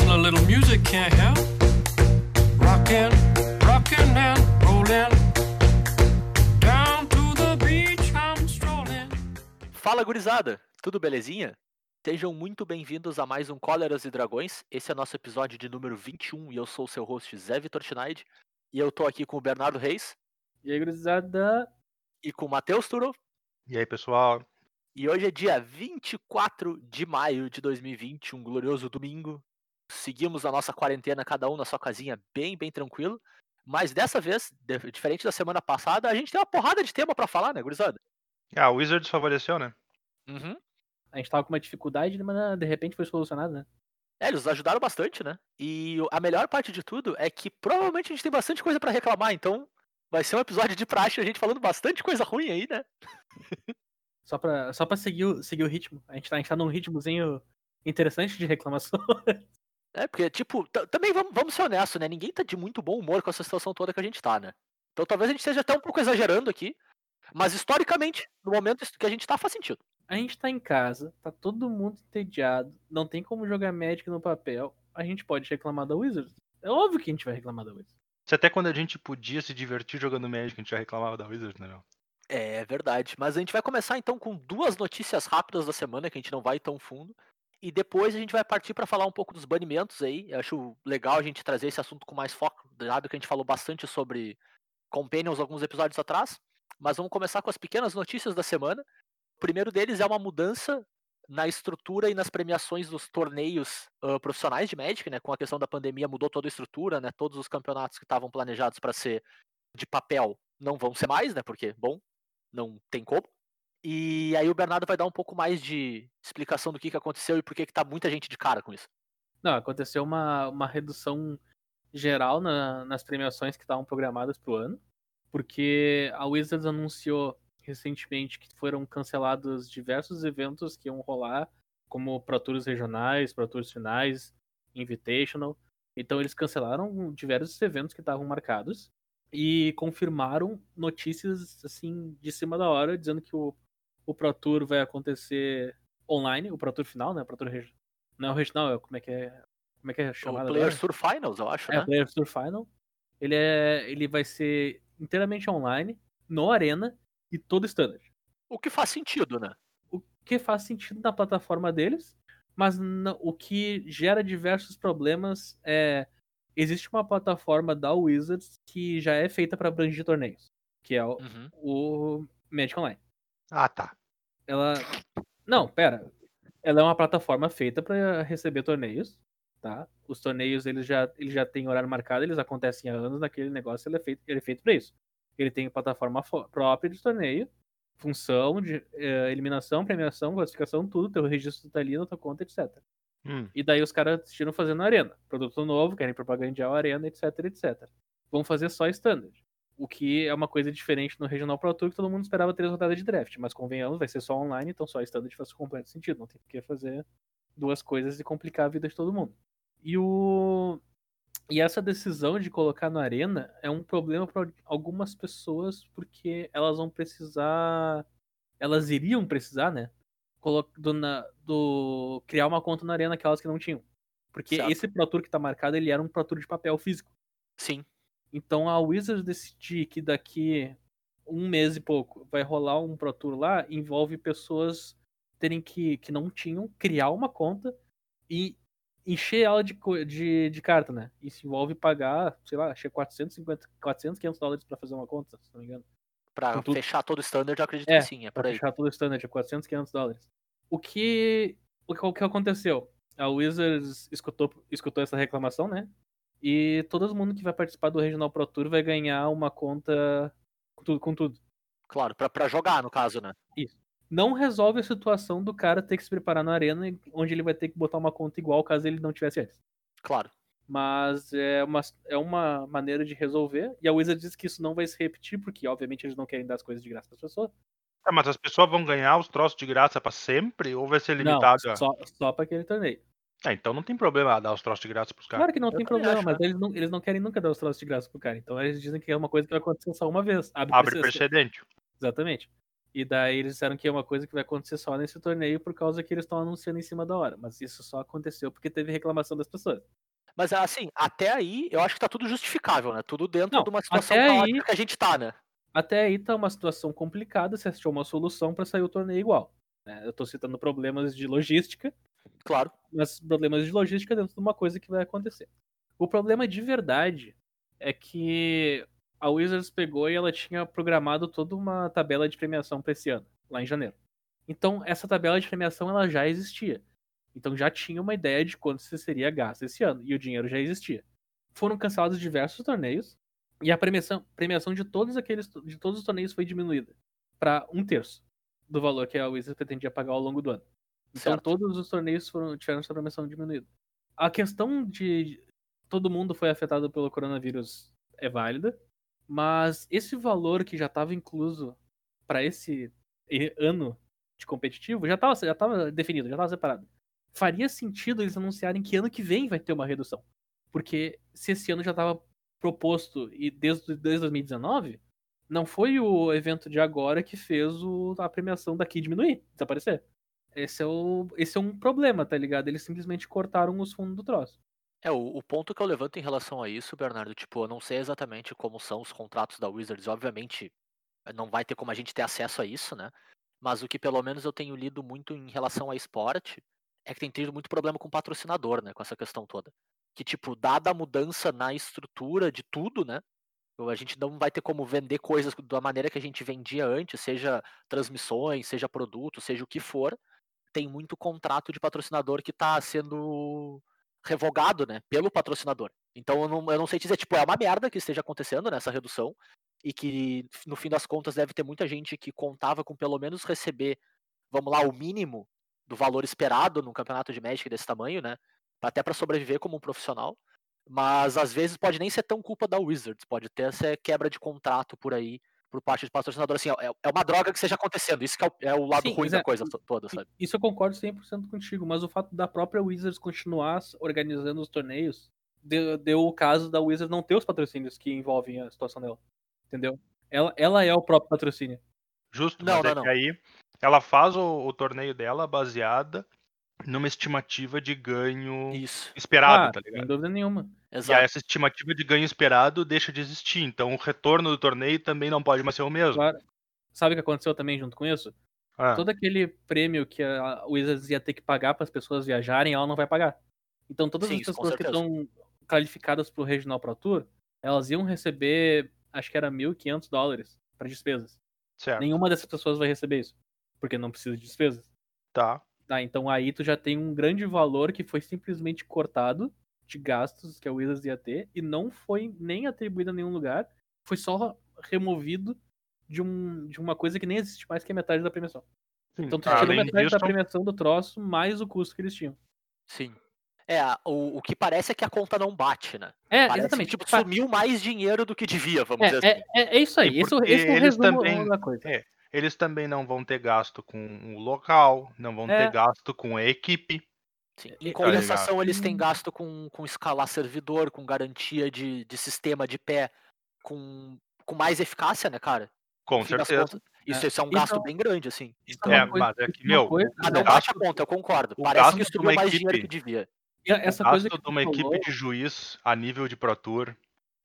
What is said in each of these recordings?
a little music can't help. Rockin', rockin' and rollin'. Down to the beach I'm strolling. Fala gurizada, tudo belezinha? Sejam muito bem-vindos a mais um Cóleras e Dragões. Esse é nosso episódio de número 21 e eu sou o seu host Zé Vitor Schneid. E eu tô aqui com o Bernardo Reis E aí, gurizada? e com o Matheus Turo. E aí, pessoal? E hoje é dia 24 de maio de 2020, um glorioso domingo. Seguimos a nossa quarentena, cada um na sua casinha, bem, bem tranquilo. Mas dessa vez, diferente da semana passada, a gente tem uma porrada de tema pra falar, né, gurizada? Ah, o Wizards favoreceu, né? Uhum. A gente tava com uma dificuldade, mas de repente foi solucionado, né? É, eles ajudaram bastante, né? E a melhor parte de tudo é que provavelmente a gente tem bastante coisa pra reclamar, então vai ser um episódio de praxe, a gente falando bastante coisa ruim aí, né? Só pra, só pra seguir, o, seguir o ritmo. A gente, tá, a gente tá num ritmozinho interessante de reclamação. É, porque, tipo, ta- também vamos, vamos ser honestos, né? Ninguém tá de muito bom humor com essa situação toda que a gente tá, né? Então talvez a gente esteja até um pouco exagerando aqui, mas historicamente, no momento que a gente tá, faz sentido. A gente tá em casa, tá todo mundo entediado, não tem como jogar Magic no papel. A gente pode reclamar da Wizards. É óbvio que a gente vai reclamar da Wizards. Se até quando a gente podia se divertir jogando Magic, a gente já reclamava da Wizards, né, meu? É verdade. Mas a gente vai começar então com duas notícias rápidas da semana, que a gente não vai tão fundo. E depois a gente vai partir para falar um pouco dos banimentos aí. Eu acho legal a gente trazer esse assunto com mais foco, dado que a gente falou bastante sobre Companions alguns episódios atrás. Mas vamos começar com as pequenas notícias da semana. O primeiro deles é uma mudança na estrutura e nas premiações dos torneios ah, profissionais de Magic, né? Com a questão da pandemia mudou toda a estrutura, né? Todos os campeonatos que estavam planejados para ser de papel não vão ser mais, né? Porque, bom, não tem como. E aí o Bernardo vai dar um pouco mais de explicação do que, que aconteceu e por que, que tá muita gente de cara com isso. Não, aconteceu uma, uma redução geral na- nas premiações que estavam programadas pro ano, porque a Wizards anunciou recentemente que foram cancelados diversos eventos que iam rolar, como Pro Tours regionais, Pro Tours finais, Invitational. Então eles cancelaram diversos eventos que estavam marcados e confirmaram notícias assim de cima da hora, dizendo que o, o Pro Tour vai acontecer online, o Pro Tour final, né? O Pro Tour regi- não é o regional, é como é que é, como é que é O chamado Players agora? Tour Finals, eu acho, É, né? o Players Tour Final. Ele é, ele vai ser inteiramente online, no Arena e todo standard. O que faz sentido, né? O que faz sentido na plataforma deles, mas o que gera diversos problemas é existe uma plataforma da Wizards que já é feita para abranger torneios, que é o, Uhum. o Magic Online. Ah, tá. Ela Não, pera. Ela é uma plataforma feita para receber torneios, tá? Os torneios eles já eles já têm horário marcado, eles acontecem há anos naquele negócio, ele é feito ele é feito para isso. Ele tem plataforma fo- própria de torneio, função de eh, eliminação, premiação, classificação, tudo, teu registro tá ali na tua conta, etc. Hum, E daí os caras decidiram fazer na arena. Produto novo, querem propagandear a arena, etc, etc. Vão fazer só standard. O que é uma coisa diferente no Regional Pro Tour, que todo mundo esperava três rodadas de draft. Mas convenhamos, vai ser só online, então só standard faz completo sentido. Não tem por que fazer duas coisas e complicar a vida de todo mundo. E o. E essa decisão de colocar na arena é um problema para algumas pessoas, porque elas vão precisar. Elas iriam precisar, né? do, na- do- criar uma conta na arena aquelas que não tinham. Porque esse Pro Tour que tá marcado, ele era um Pro Tour de papel físico. Sim. Então a Wizards decidir que daqui um mês e pouco vai rolar um Pro Tour lá, envolve pessoas terem que, que não tinham, criar uma conta e encher ela de, de, de carta, né? Isso envolve pagar, sei lá, achei 450, 400, 500 dólares pra fazer uma conta, se não me engano. Pra tudo- fechar todo o standard, eu acredito É, que sim, é por aí. fechar todo o standard, é 400, 500 dólares. O que, o que, o que aconteceu? A Wizards escutou, escutou essa reclamação, né? E todo mundo que vai participar do Regional Pro Tour vai ganhar uma conta com tudo. Com tudo. Claro, pra, pra jogar, no caso, né? Não resolve a situação do cara ter que se preparar na arena, onde ele vai ter que botar uma conta igual caso ele não tivesse antes. Claro. Mas é uma, é uma maneira de resolver. E a Wizards diz que isso não vai se repetir, porque obviamente eles não querem dar as coisas de graça para as pessoas. Ah, mas as pessoas vão ganhar os troços de graça pra sempre? Ou vai ser Não, limitado? a- só, só para aquele torneio. Ah, então não tem problema dar os troços de graça pros caras. Claro que não Eu tem problema, acho, mas né? eles não, eles não querem nunca dar os troços de graça pro cara. Então eles dizem que é uma coisa que vai acontecer só uma vez. Abre, Abre precedente. precedente. Exatamente. E daí eles disseram que é uma coisa que vai acontecer só nesse torneio por causa que eles estão anunciando em cima da hora. Mas isso só aconteceu porque teve reclamação das pessoas. Mas assim, até aí, eu acho que tá tudo justificável, né? Tudo dentro Não, de uma situação aí- que a gente tá, né? Até aí tá uma situação complicada, você achou uma solução para sair o torneio igual. né? Eu tô citando problemas de logística, Claro. mas problemas de logística dentro de uma coisa que vai acontecer. O problema de verdade é que a Wizards pegou e ela tinha programado toda uma tabela de premiação para esse ano, lá em janeiro. Então, essa tabela de premiação ela já existia. Então já tinha uma ideia de quanto se seria gasto esse ano, e o dinheiro já existia. Foram cancelados diversos torneios, e a premiação, premiação de todos aqueles de todos os torneios foi diminuída para um terço do valor que a Wizards pretendia pagar ao longo do ano. Então Certo. todos os torneios foram, tiveram sua premiação diminuída. A questão de todo mundo foi afetado pelo coronavírus é válida, mas esse valor que já estava incluso para esse ano de competitivo já estava já tava definido, já estava separado. Faria sentido eles anunciarem que ano que vem vai ter uma redução. Porque se esse ano já estava proposto e desde, desde 2019, não foi o evento de agora que fez o- a premiação daqui diminuir, desaparecer. Esse é, o, esse é um problema, tá ligado? Eles simplesmente cortaram os fundos do troço. É, o, o ponto que eu levanto em relação a isso, Bernardo, tipo, eu não sei exatamente como são os contratos da Wizards, obviamente eh, não vai ter como a gente ter acesso a isso, né? Mas o que pelo menos eu tenho lido muito em relação a esporte é que tem tido muito problema com patrocinador, né? Com essa questão toda. Que, tipo, dada a mudança na estrutura de tudo, né? A gente não vai ter como vender coisas da maneira que a gente vendia antes, seja transmissões, seja produto, seja o que for. Tem muito contrato de patrocinador que tá sendo revogado, né, pelo patrocinador. Então eu não, eu não sei dizer, tipo, é uma merda que esteja acontecendo nessa redução e que no fim das contas deve ter muita gente que contava com pelo menos receber, vamos lá, o mínimo do valor esperado num campeonato de Magic desse tamanho, né, até para sobreviver como um profissional. Mas às vezes pode nem ser tão culpa da Wizards, pode ter essa quebra de contrato por aí por parte de patrocinador. Assim, é, é uma droga que esteja acontecendo. Isso que é o, é o lado Sim, ruim da é- coisa to- toda, sabe? Isso eu concordo 100% contigo, mas o fato da própria Wizards continuar organizando os torneios deu, deu o caso da Wizards não ter os patrocínios que envolvem a situação dela. Entendeu? Ela, ela é o próprio patrocínio. Justo, Não, mas é não, que não. aí ela faz o, o torneio dela baseada numa estimativa de ganho Isso, esperado, Ah, tá sem ligado? dúvida nenhuma. E exato. aí essa estimativa de ganho esperado deixa de existir. Então o retorno do torneio também não pode mais ser o mesmo. Claro. Sabe o que aconteceu também junto com isso? Ah, Todo aquele prêmio que a Wizards ia ter que pagar para as pessoas viajarem, ela não vai pagar. Então todas Sim, as pessoas que estão qualificadas pro Regional Pro Tour, elas iam receber, acho que era 1.500 dólares para despesas. certo. Nenhuma dessas pessoas vai receber isso, porque não precisa de despesas. Tá. Tá, então aí tu já tem um grande valor que foi simplesmente cortado de gastos que a Wizards ia ter e não foi nem atribuído a nenhum lugar, foi só removido de, um, de uma coisa que nem existe mais, que é metade da premiação. Sim. Então tu tirou Além metade disso, da premiação do troço, mais o custo que eles tinham. Sim. É, o, o que parece é que a conta não bate, né? É, Parece exatamente. que tipo, Pa- sumiu mais dinheiro do que devia, vamos dizer é, assim. é, é, é isso aí. Esse, esse é o resumo também- da coisa. é, eles também não vão ter gasto com o local, não vão É. ter gasto com a equipe. Sim. e- Em compensação, eles Hum. têm gasto com, com escalar servidor, com garantia de, de sistema de pé, com, com mais eficácia, né, cara? Com certeza. contas, Isso, É. isso é um gasto Então- bem grande, assim. Então, é coisa- mas é que, meu, coisa- ah, não gasto- bate a conta, eu concordo. Parece que subiu uma mais dinheiro equipe- que devia. Essa o coisa gasto que de uma falou, equipe de juiz a nível de Pro Tour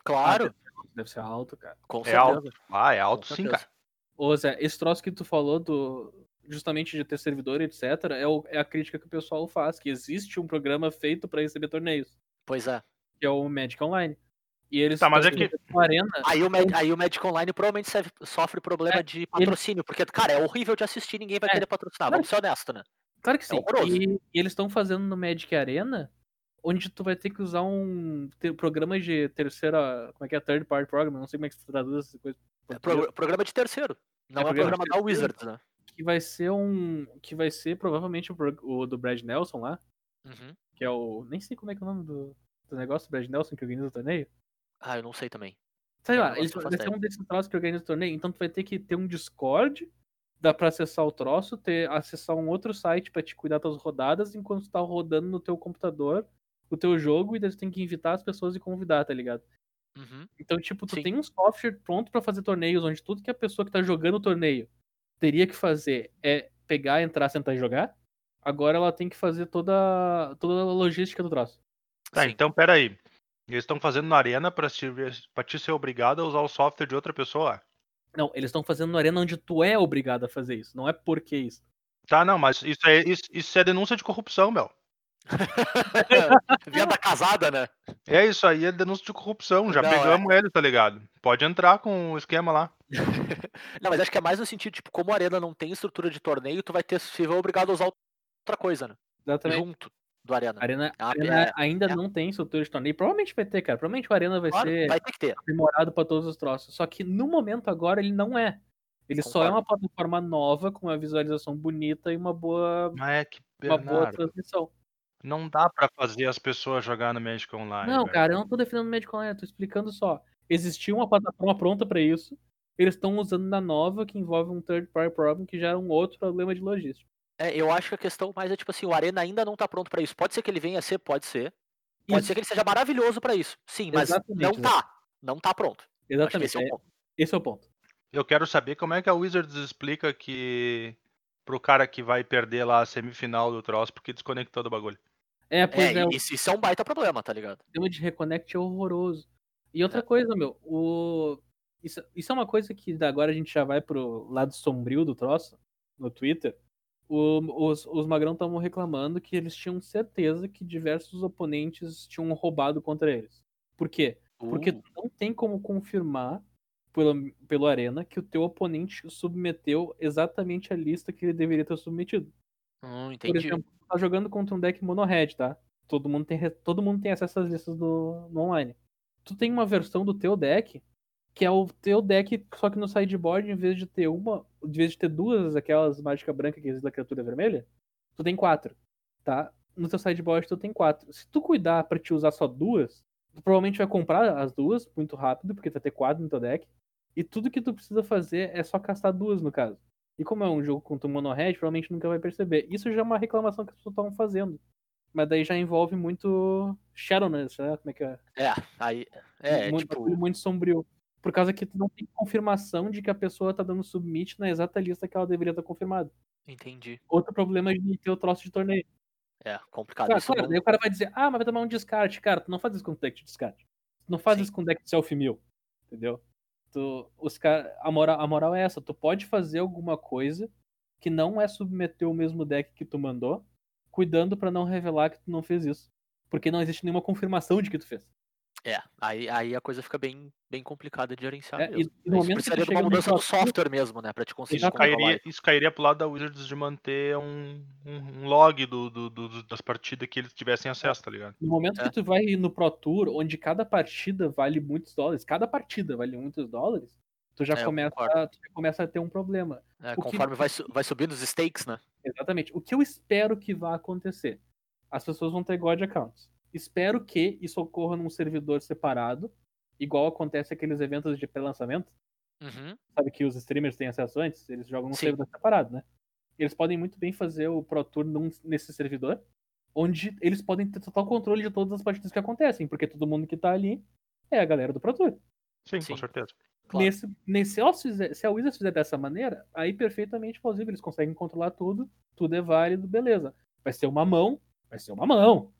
Claro, deve ser alto, cara. com é certeza. alto. Ah, é alto Com sim, certeza. cara. Ô Zé, esse troço que tu falou do justamente de ter servidor, etc, é, o- é a crítica que o pessoal faz, que existe um programa feito pra receber torneios, Pois é. que é o Magic Online. E eles Tá, mas estão é que- arena. Aí o, Mag- aí o Magic Online provavelmente serve- sofre problema É, de patrocínio, porque, cara, é horrível de assistir, ninguém vai É, querer patrocinar, claro vamos ser honestos, né? Claro que sim. horroroso. e, e eles estão fazendo no Magic Arena, onde tu vai ter que usar um te- programa de terceira, como é que é, third party program, não sei como é que se traduz essa coisa. É pro- programa de terceiro. Não é, programa de programa da. Wizards, né? que vai ser um, que vai ser provavelmente o, o do Brad Nelson lá, Uhum. que é o, nem sei como é que é o nome do, do negócio, do Brad Nelson que organiza o torneio. Ah, eu não sei também. Sei Eu lá, eles vai ser um desses troços que organiza o torneio, então tu vai ter que ter um Discord, dá pra acessar o troço, ter acessar um outro site pra te cuidar das rodadas enquanto tu tá rodando no teu computador o teu jogo e daí tu tem que invitar as pessoas e convidar, tá ligado? Uhum. Então, tipo, tu Sim. tem um software pronto pra fazer torneios onde tudo que a pessoa que tá jogando o torneio teria que fazer é pegar, entrar, sentar e jogar. Agora ela tem que fazer toda, toda a logística do troço. Tá, Sim. então peraí. Eles estão fazendo na arena pra, te, pra te ser obrigado a usar o software de outra pessoa? Não, eles estão fazendo na arena onde tu é obrigado a fazer isso. Não é porque isso. Tá, não, mas isso é, isso, isso é denúncia de corrupção, meu. Venda casada, né? É isso aí, é denúncia de corrupção. Já Não, é. pegamos ele, tá ligado? Pode entrar com o esquema lá. Não, mas acho que é mais no sentido, tipo, como a Arena não tem estrutura de torneio, tu vai ter se obrigado a usar outra coisa, né? Exatamente. Junto do Arena. A Arena, Ah, Arena é, ainda é. não tem estrutura de torneio. Provavelmente vai ter, cara. Provavelmente o Arena vai Claro, ser vai ter que ter. aprimorado pra todos os troços. Só que no momento agora ele não é. Ele só é Concordo. uma plataforma nova, com uma visualização bonita e uma boa, é que, uma boa transmissão. Não dá pra fazer as pessoas jogar no Magic Online. Não, velho. cara, eu não tô defendendo o Magic Online, eu tô explicando só. Existia uma plataforma pronta pra isso. Eles estão usando na nova, que envolve um third party problem, que já era um outro problema de logística. É, eu acho que a questão mais é tipo assim, o Arena ainda não tá pronto pra isso. Pode ser que ele venha a ser, pode ser. Pode Isso. ser que ele seja maravilhoso pra isso. Sim, mas Exatamente, não né? tá. Não tá pronto. Exatamente. esse é o é- ponto. esse é o ponto. Eu quero saber como é que a Wizards explica que pro cara que vai perder lá a semifinal do troço porque desconectou do bagulho. É, pois é, É, o isso, isso é um baita problema, tá ligado? sistema de reconnect é horroroso. E É. outra coisa, meu, o... isso, isso é uma coisa que agora a gente já vai pro lado sombrio do troço, no Twitter. O- os, os Magrão estavam reclamando que eles tinham certeza que diversos oponentes tinham roubado contra eles. Por quê? Porque Uh, tu não tem como confirmar pelo, pelo Arena que o teu oponente submeteu exatamente a lista que ele deveria ter submetido. hum, Por entendi. exemplo, tu tá jogando contra um deck mono-red, tá? Todo mundo, tem, todo mundo tem acesso às listas do, no online. Tu tem uma versão do teu deck que é o teu deck, só que no sideboard, em vez de ter uma, em vez de ter duas aquelas mágica branca que existe da criatura vermelha, tu tem quatro, tá? No teu sideboard tu tem quatro. Se tu cuidar pra te usar só duas, tu provavelmente vai comprar as duas muito rápido, porque tu vai ter quatro no teu deck. E tudo que tu precisa fazer é só castar duas, no caso. E como é um jogo contra o Mono Red, provavelmente nunca vai perceber. Isso já é uma reclamação que as pessoas estavam fazendo. Mas daí já envolve muito Shadowness, né? Como é que é? É, aí. É, muito, tipo. muito sombrio. Por causa que tu não tem confirmação de que a pessoa tá dando submit na exata lista que ela deveria estar confirmada. Entendi. Outro problema de ter o troço de torneio. É, complicado. Claro, não- daí o cara vai dizer, ah, mas vai tomar um descarte. Cara, tu não faz isso com deck de descarte. Tu não faz Sim. isso com deck de self-mill. Entendeu? Tu, os a, moral, a moral é essa, tu pode fazer alguma coisa que não é submeter o mesmo deck que tu mandou, cuidando pra não revelar que tu não fez isso. Porque não existe nenhuma confirmação de que tu fez. É, aí, aí a coisa fica bem, bem complicada de gerenciar. É, e- mesmo. e no momento precisaria de uma no mudança do próximo- software mesmo, né? Pra te conseguir controlar Cairia, isso cairia pro lado da Wizards de manter um, um, um log do, do- do- das partidas que eles tivessem acesso, tá ligado? No momento É. que tu vai no Pro Tour, onde cada partida vale muitos dólares, cada partida vale muitos dólares, tu já, É, começa, tu já começa a ter um problema. É, O que- conforme vai, vai subindo os stakes, né? Exatamente. O que eu espero que vá acontecer? As pessoas vão ter God accounts. Espero que isso ocorra num servidor separado, igual acontece aqueles eventos de pré-lançamento. Uhum. Sabe que os streamers têm acesso antes? Eles jogam num Sim. servidor separado, né? Eles podem muito bem fazer o Pro Tour num- nesse servidor, onde eles podem ter total controle de todas as partidas que acontecem, porque todo mundo que tá ali é a galera do Pro Tour. Sim, Sim. com certeza. Claro. Nesse, nesse, se, elas fizer- se a Wizards fizer dessa maneira, aí perfeitamente plausível, eles conseguem controlar tudo, tudo é válido, beleza. Vai ser uma mão, vai ser uma mão.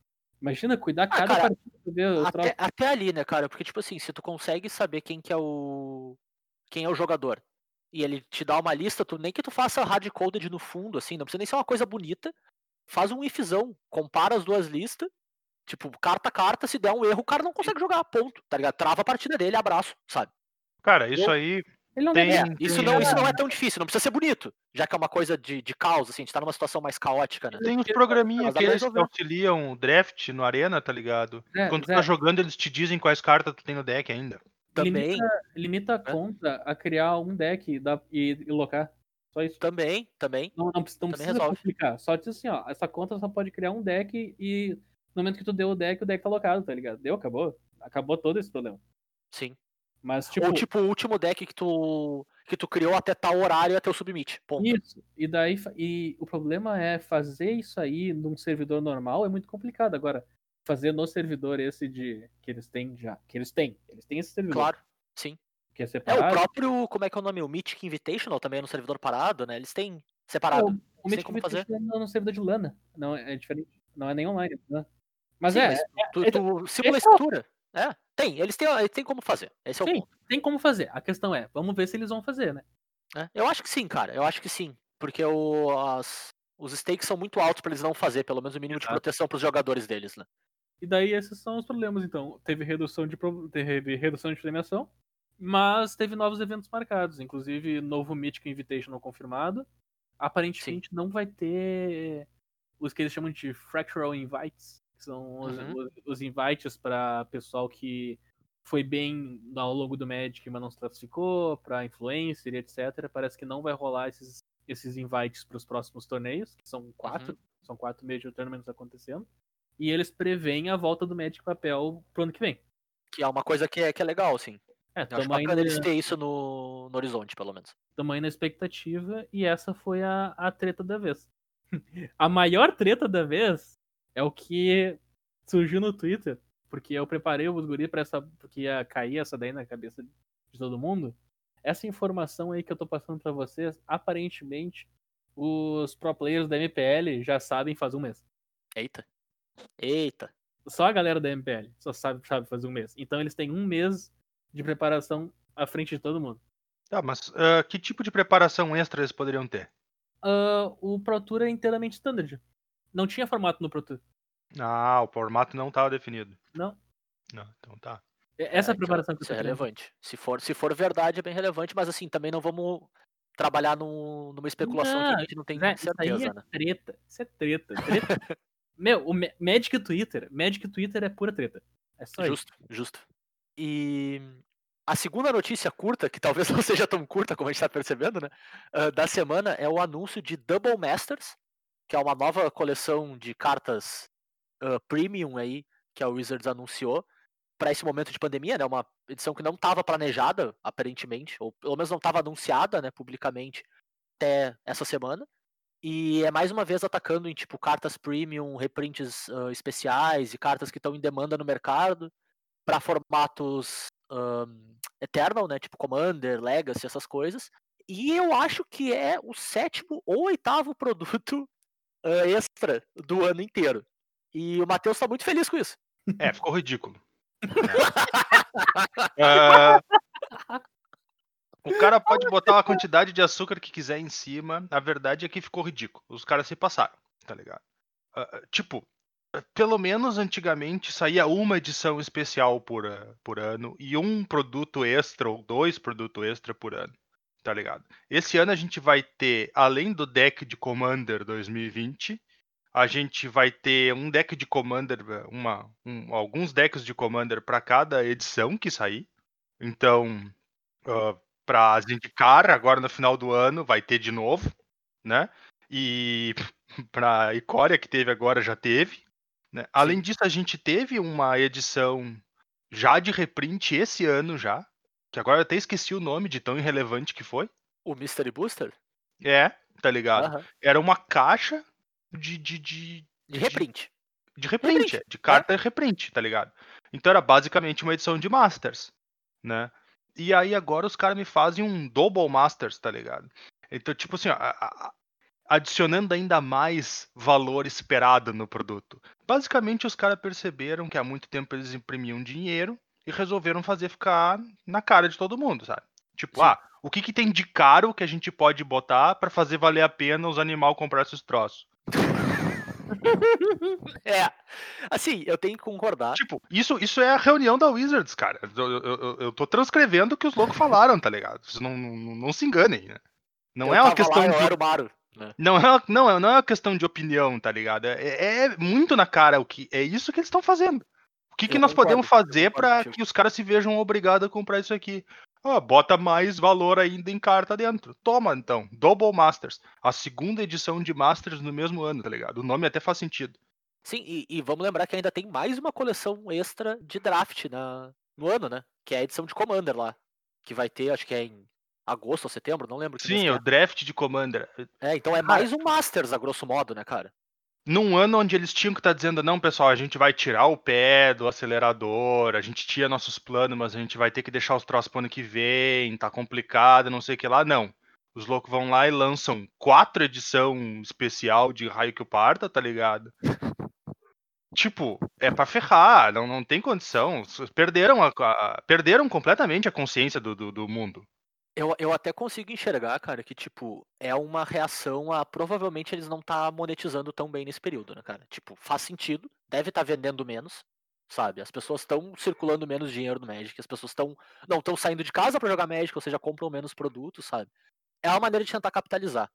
Imagina cuidar cada Ah, cara, partida, o troço. Até, até ali, né, cara? Porque, tipo assim, se tu consegue saber quem que é o. quem é o jogador, e ele te dá uma lista, tu nem que tu faça hard-coded no fundo, assim, não precisa nem ser uma coisa bonita. Faz um ifzão, compara as duas listas, tipo, carta a carta, se der um erro, o cara não consegue jogar, ponto, tá ligado? Trava a partida dele, abraço, sabe? Cara, isso Eu- aí. Ele não tem- deve- É, isso não, isso não é tão difícil, não precisa ser bonito, já que é uma coisa de, de caos, assim, a gente tá numa situação mais caótica, né? Tem uns Porque- programinha mas dá pra aqueles que auxiliam o draft no Arena, tá ligado? É, Quando tu Zé, tá jogando, eles te dizem quais cartas tu tem no deck ainda. Também, Limita, limita a conta a criar um deck e, dar- e, e locar. Só isso. também, também. Não, não, precisa- não Também precisa resolve. complicar. Só diz assim, ó, essa conta só pode criar um deck e no momento que tu deu o deck, o deck tá locado, tá ligado? Deu, acabou. Acabou todo esse problema. Sim. Mas, tipo, Ou tipo o último deck que tu, que tu criou até tal horário até o submit. Ponto. Isso. E daí e o problema é fazer isso aí num servidor normal é muito complicado. Agora, fazer no servidor esse de que eles têm já, que eles têm, eles têm esse servidor. Claro, sim. que é É, o separado. próprio, como é que é o nome? O Mythic Invitational também é no servidor parado, né? Eles têm É, separado. o, o Mythic fazer. Invitational é no servidor de Lana. Não, é diferente. Não é nem online. Né? Mas Sim, é, mas tu, é- tu simula a é o- estrutura. É, tem, eles têm, eles têm como fazer. Esse é o sim, ponto. tem como fazer. A questão é, vamos ver se eles vão fazer, né? né? Eu acho que sim, cara. Eu acho que sim. Porque o, as- os stakes são muito altos pra eles não fazer, pelo menos o mínimo de proteção pros jogadores deles, né? E daí esses são os problemas, então. Teve redução de, teve redução de premiação, mas teve novos eventos marcados, inclusive novo Mythic Invitational confirmado. Aparentemente não vai ter os que eles chamam de Fractural Invites, que são os, Uhum. os- os invites para pessoal que foi bem ao longo do Magic, mas não se classificou, para influencer etc. Parece que não vai rolar esses, esses invites para os próximos torneios, que são quatro, são quatro Major Tournaments acontecendo. E eles preveem a volta do Magic Papel pro ano que vem. Que é uma coisa que é, que é legal, assim. É, Eu acho bacana ainda, eles terem isso no, no horizonte, pelo menos. aí na expectativa e essa foi a, a treta da vez. a maior treta da vez é o que surgiu no Twitter, porque eu preparei os guri pra essa, porque ia cair essa daí na cabeça de todo mundo. Essa informação aí que eu tô passando pra vocês, aparentemente, os pro players da MPL já sabem faz um mês. Eita. Eita. Só a galera da MPL só sabe, sabe fazer um mês. Então eles têm um mês de preparação à frente de todo mundo. Tá, mas ah, que tipo de preparação extra eles poderiam ter? Ah, o Pro Tour é inteiramente standard. Não tinha formato no Pro Tour. Ah, o formato não estava definido. Não. Não, então tá. É- Essa é a então, preparação que Isso é relevante. Se for, se for verdade, é bem relevante, mas assim, também não vamos trabalhar num- numa especulação que a Não, gente não tem Zé, isso aí certeza, é né? treta. Isso é treta. treta. Meu, o Ma- Magic Twitter. Magic Twitter é pura treta. É só isso. Justo, justo. E a segunda notícia curta, que talvez não seja tão curta como a gente tá percebendo, né? ah, da semana é o anúncio de Double Masters, que é uma nova coleção de cartas ah, premium aí, que a Wizards anunciou para esse momento de pandemia, né? Uma edição que não estava planejada, aparentemente, ou pelo menos não estava anunciada, né, publicamente até essa semana. E é mais uma vez atacando em tipo cartas premium, reprints ah, especiais e cartas que estão em demanda no mercado para formatos ahn, Eternal, né? Tipo Commander, Legacy, essas coisas. E eu acho que é o sétimo ou oitavo produto ah, extra do ano inteiro. E o Matheus tá muito feliz com isso. É, ficou ridículo. Ah, o cara pode botar a quantidade de açúcar que quiser em cima. A verdade é que ficou ridículo. Os caras se passaram, tá ligado? Ah, tipo, pelo menos antigamente saía uma edição especial por, por ano e um produto extra ou dois produtos extra por ano, tá ligado? Esse ano a gente vai ter, além do deck de Commander 2020, a gente vai ter um deck de Commander, uma, um- alguns decks de Commander para cada edição que sair. Então, para indicar agora no final do ano vai ter de novo, né? E para Icória que teve agora já teve. né? Além disso, a gente teve uma edição já de reprint esse ano já, que agora eu até esqueci o nome de tão irrelevante que foi. O Mystery Booster? É, tá ligado? Aham. Era uma caixa de, de, de, De reprint. de reprint, Reprint, é, de carta reprint, tá ligado? Então era basicamente uma edição de Masters, né? E aí agora os caras me fazem um Double Masters, tá ligado? Então, tipo assim, ó, adicionando ainda mais valor esperado no produto. Basicamente os caras perceberam que há muito tempo eles imprimiam dinheiro e resolveram fazer ficar na cara de todo mundo, sabe? Tipo, Sim. ah, o que, que tem de caro que a gente pode botar pra fazer valer a pena os animais comprar esses troços? É. Assim, eu tenho que concordar. Tipo, isso, isso é a reunião da Wizards, cara. Eu, eu, eu- eu tô transcrevendo o que os loucos falaram, tá ligado? Vocês não, não, não se enganem, né? Não é uma questão lá, de. era o Maru. né? Não é, uma- não, não é uma questão de opinião, tá ligado? É, é muito na cara o que. É isso que eles estão fazendo. O que, que nós podemos fazer contigo. que os caras se vejam obrigados a comprar isso aqui? Ah, bota mais valor ainda em carta dentro. Toma, então. Double Masters. A segunda edição de Masters no mesmo ano, tá ligado? O nome até faz sentido. Sim, e, e vamos lembrar que ainda tem mais uma coleção extra de draft na, no ano, né? Que é a edição de Commander lá. Que vai ter, acho que é em agosto ou setembro, não lembro. Sim, o draft de Commander. é. É, então é mais um Masters, a grosso modo, né, cara? Num ano onde eles tinham que estar dizendo, não, pessoal, a gente vai tirar o pé do acelerador, a gente tinha nossos planos, mas a gente vai ter que deixar os troços pro ano que vem, tá complicado, não sei o que lá. Não. Os loucos vão lá e lançam quatro edição especial de raio que o parta, tá ligado? Tipo, é pra ferrar, não, não tem condição. Perderam, a, a- perderam completamente a consciência do, do, do mundo. Eu, eu até consigo enxergar, cara, que, tipo, é uma reação a provavelmente eles não tá monetizando tão bem nesse período, né, cara? Tipo, faz sentido, deve estar vendendo menos, sabe? As pessoas estão circulando menos dinheiro no Magic, as pessoas estão não estão saindo de casa pra jogar Magic, ou seja, compram menos produtos, sabe? É uma maneira de tentar capitalizar.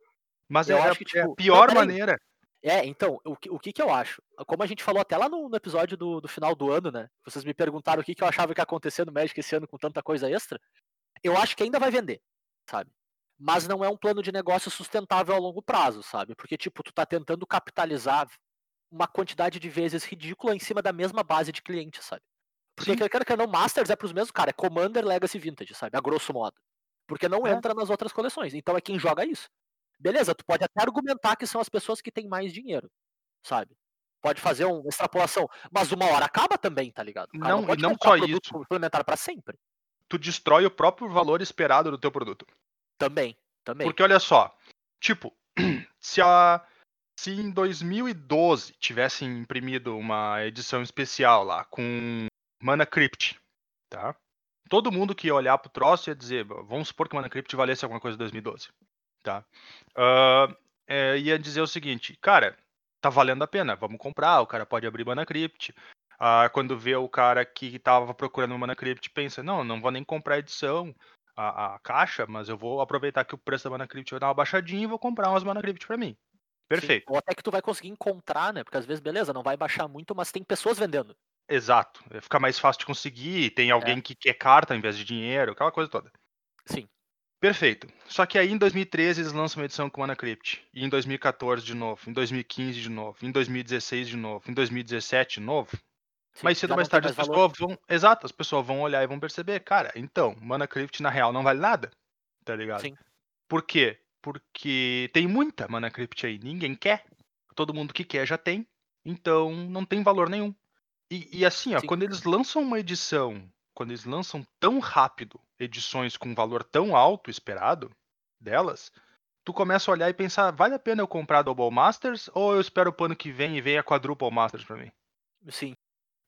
Mas Eu é, acho que, é a tipo, pior não, maneira. É, então, o que, o que que eu acho? Como a gente falou até lá no, no episódio do, do final do ano, né? Vocês me perguntaram o que, que eu achava que ia acontecer no Magic esse ano com tanta coisa extra. Eu acho que ainda vai vender, sabe? Mas não é um plano de negócio sustentável a longo prazo, sabe? Porque, tipo, tu tá tentando capitalizar uma quantidade de vezes ridícula em cima da mesma base de cliente, sabe? Porque Sim. quer queira, quer não, Masters é pros mesmos, cara, é Commander, Legacy Vintage, sabe? A grosso modo. Porque não É. entra nas outras coleções. Então é quem joga isso. Beleza, tu pode até argumentar que são as pessoas que têm mais dinheiro, sabe? Pode fazer uma extrapolação, mas uma hora acaba também, tá ligado? Cara Não, e pode não só isso. complementar pra sempre. Tu destrói o próprio valor esperado do teu produto. Também, também. Porque olha só, tipo, se a se em 2012 tivessem imprimido uma edição especial lá com Mana Crypt, tá? Todo mundo que ia olhar pro troço ia dizer, vamos supor que Mana Crypt valesse alguma coisa em 2012, tá? Ah, é, ia dizer o seguinte, cara, tá valendo a pena, vamos comprar, o cara pode abrir Mana Crypt. Ah, quando vê o cara que tava procurando Mana Crypt, pensa, não, não vou nem comprar a edição, a, a caixa, mas eu vou aproveitar que o preço da Mana Crypt vai dar uma baixadinha e vou comprar umas Mana Crypt pra mim. Perfeito. Sim, Ou até que tu vai conseguir encontrar, né? Porque às vezes, beleza, não vai baixar muito, mas tem pessoas vendendo. Exato. Fica mais fácil de conseguir, tem alguém que quer carta ao invés de dinheiro, aquela coisa toda. Sim. Perfeito. Só que aí em 2013 eles lançam uma edição com Mana Crypt. E em 2014 de novo, em 2015 de novo, em 2016 de novo, em 2017 de novo. Sim, mais cedo ou mais tarde as valor. pessoas vão. Exato, as pessoas vão olhar e vão perceber, cara, então, Mana Crypt na real não vale nada. Tá ligado? Sim. Por quê? Porque tem muita Mana Crypt aí, ninguém quer. Todo mundo que quer já tem. Então não tem valor nenhum. E, e assim, ó, Sim. quando eles lançam uma edição, quando eles lançam tão rápido edições com valor tão alto esperado delas, tu começa a olhar e pensar, vale a pena eu comprar Double Masters ou eu espero pro ano que vem e vem a Quadruple Masters pra mim? Sim.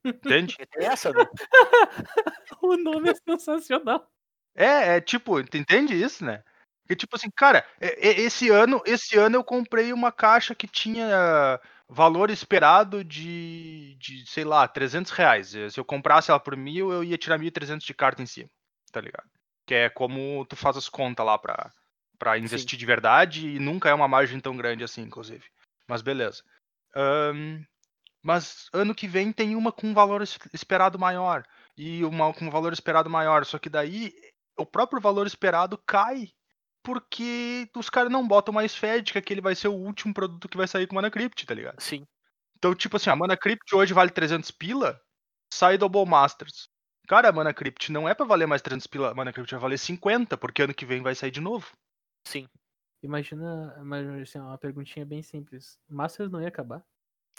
Entende? Tem essa, né? O nome é sensacional. É, é tipo, tu entende isso, né? Porque tipo assim, cara, é- é- esse ano, esse ano eu comprei uma caixa que tinha valor esperado de, de sei lá, 300 reais. Eh, Se eu comprasse ela por mil, eu ia tirar 1.300 de carta em cima, tá ligado? Que é como tu faz as contas lá pra, pra investir de verdade e nunca é uma margem tão grande assim, inclusive. Mas beleza. Ahn, mas ano que vem tem uma com valor es- esperado maior e uma com valor esperado maior. Só que daí o próprio valor esperado cai porque os caras não botam mais fé de que aquele vai ser o último produto que vai sair com Mana Crypt, tá ligado? Sim. Então, tipo assim, a Mana Crypt hoje vale 300 pila, sai Double Masters. Cara, a Mana Crypt não é pra valer mais 300 pila, a Mana Crypt vai valer 50, porque ano que vem vai sair de novo. Sim. Imagina, imagina assim, uma perguntinha bem simples. Masters não ia acabar?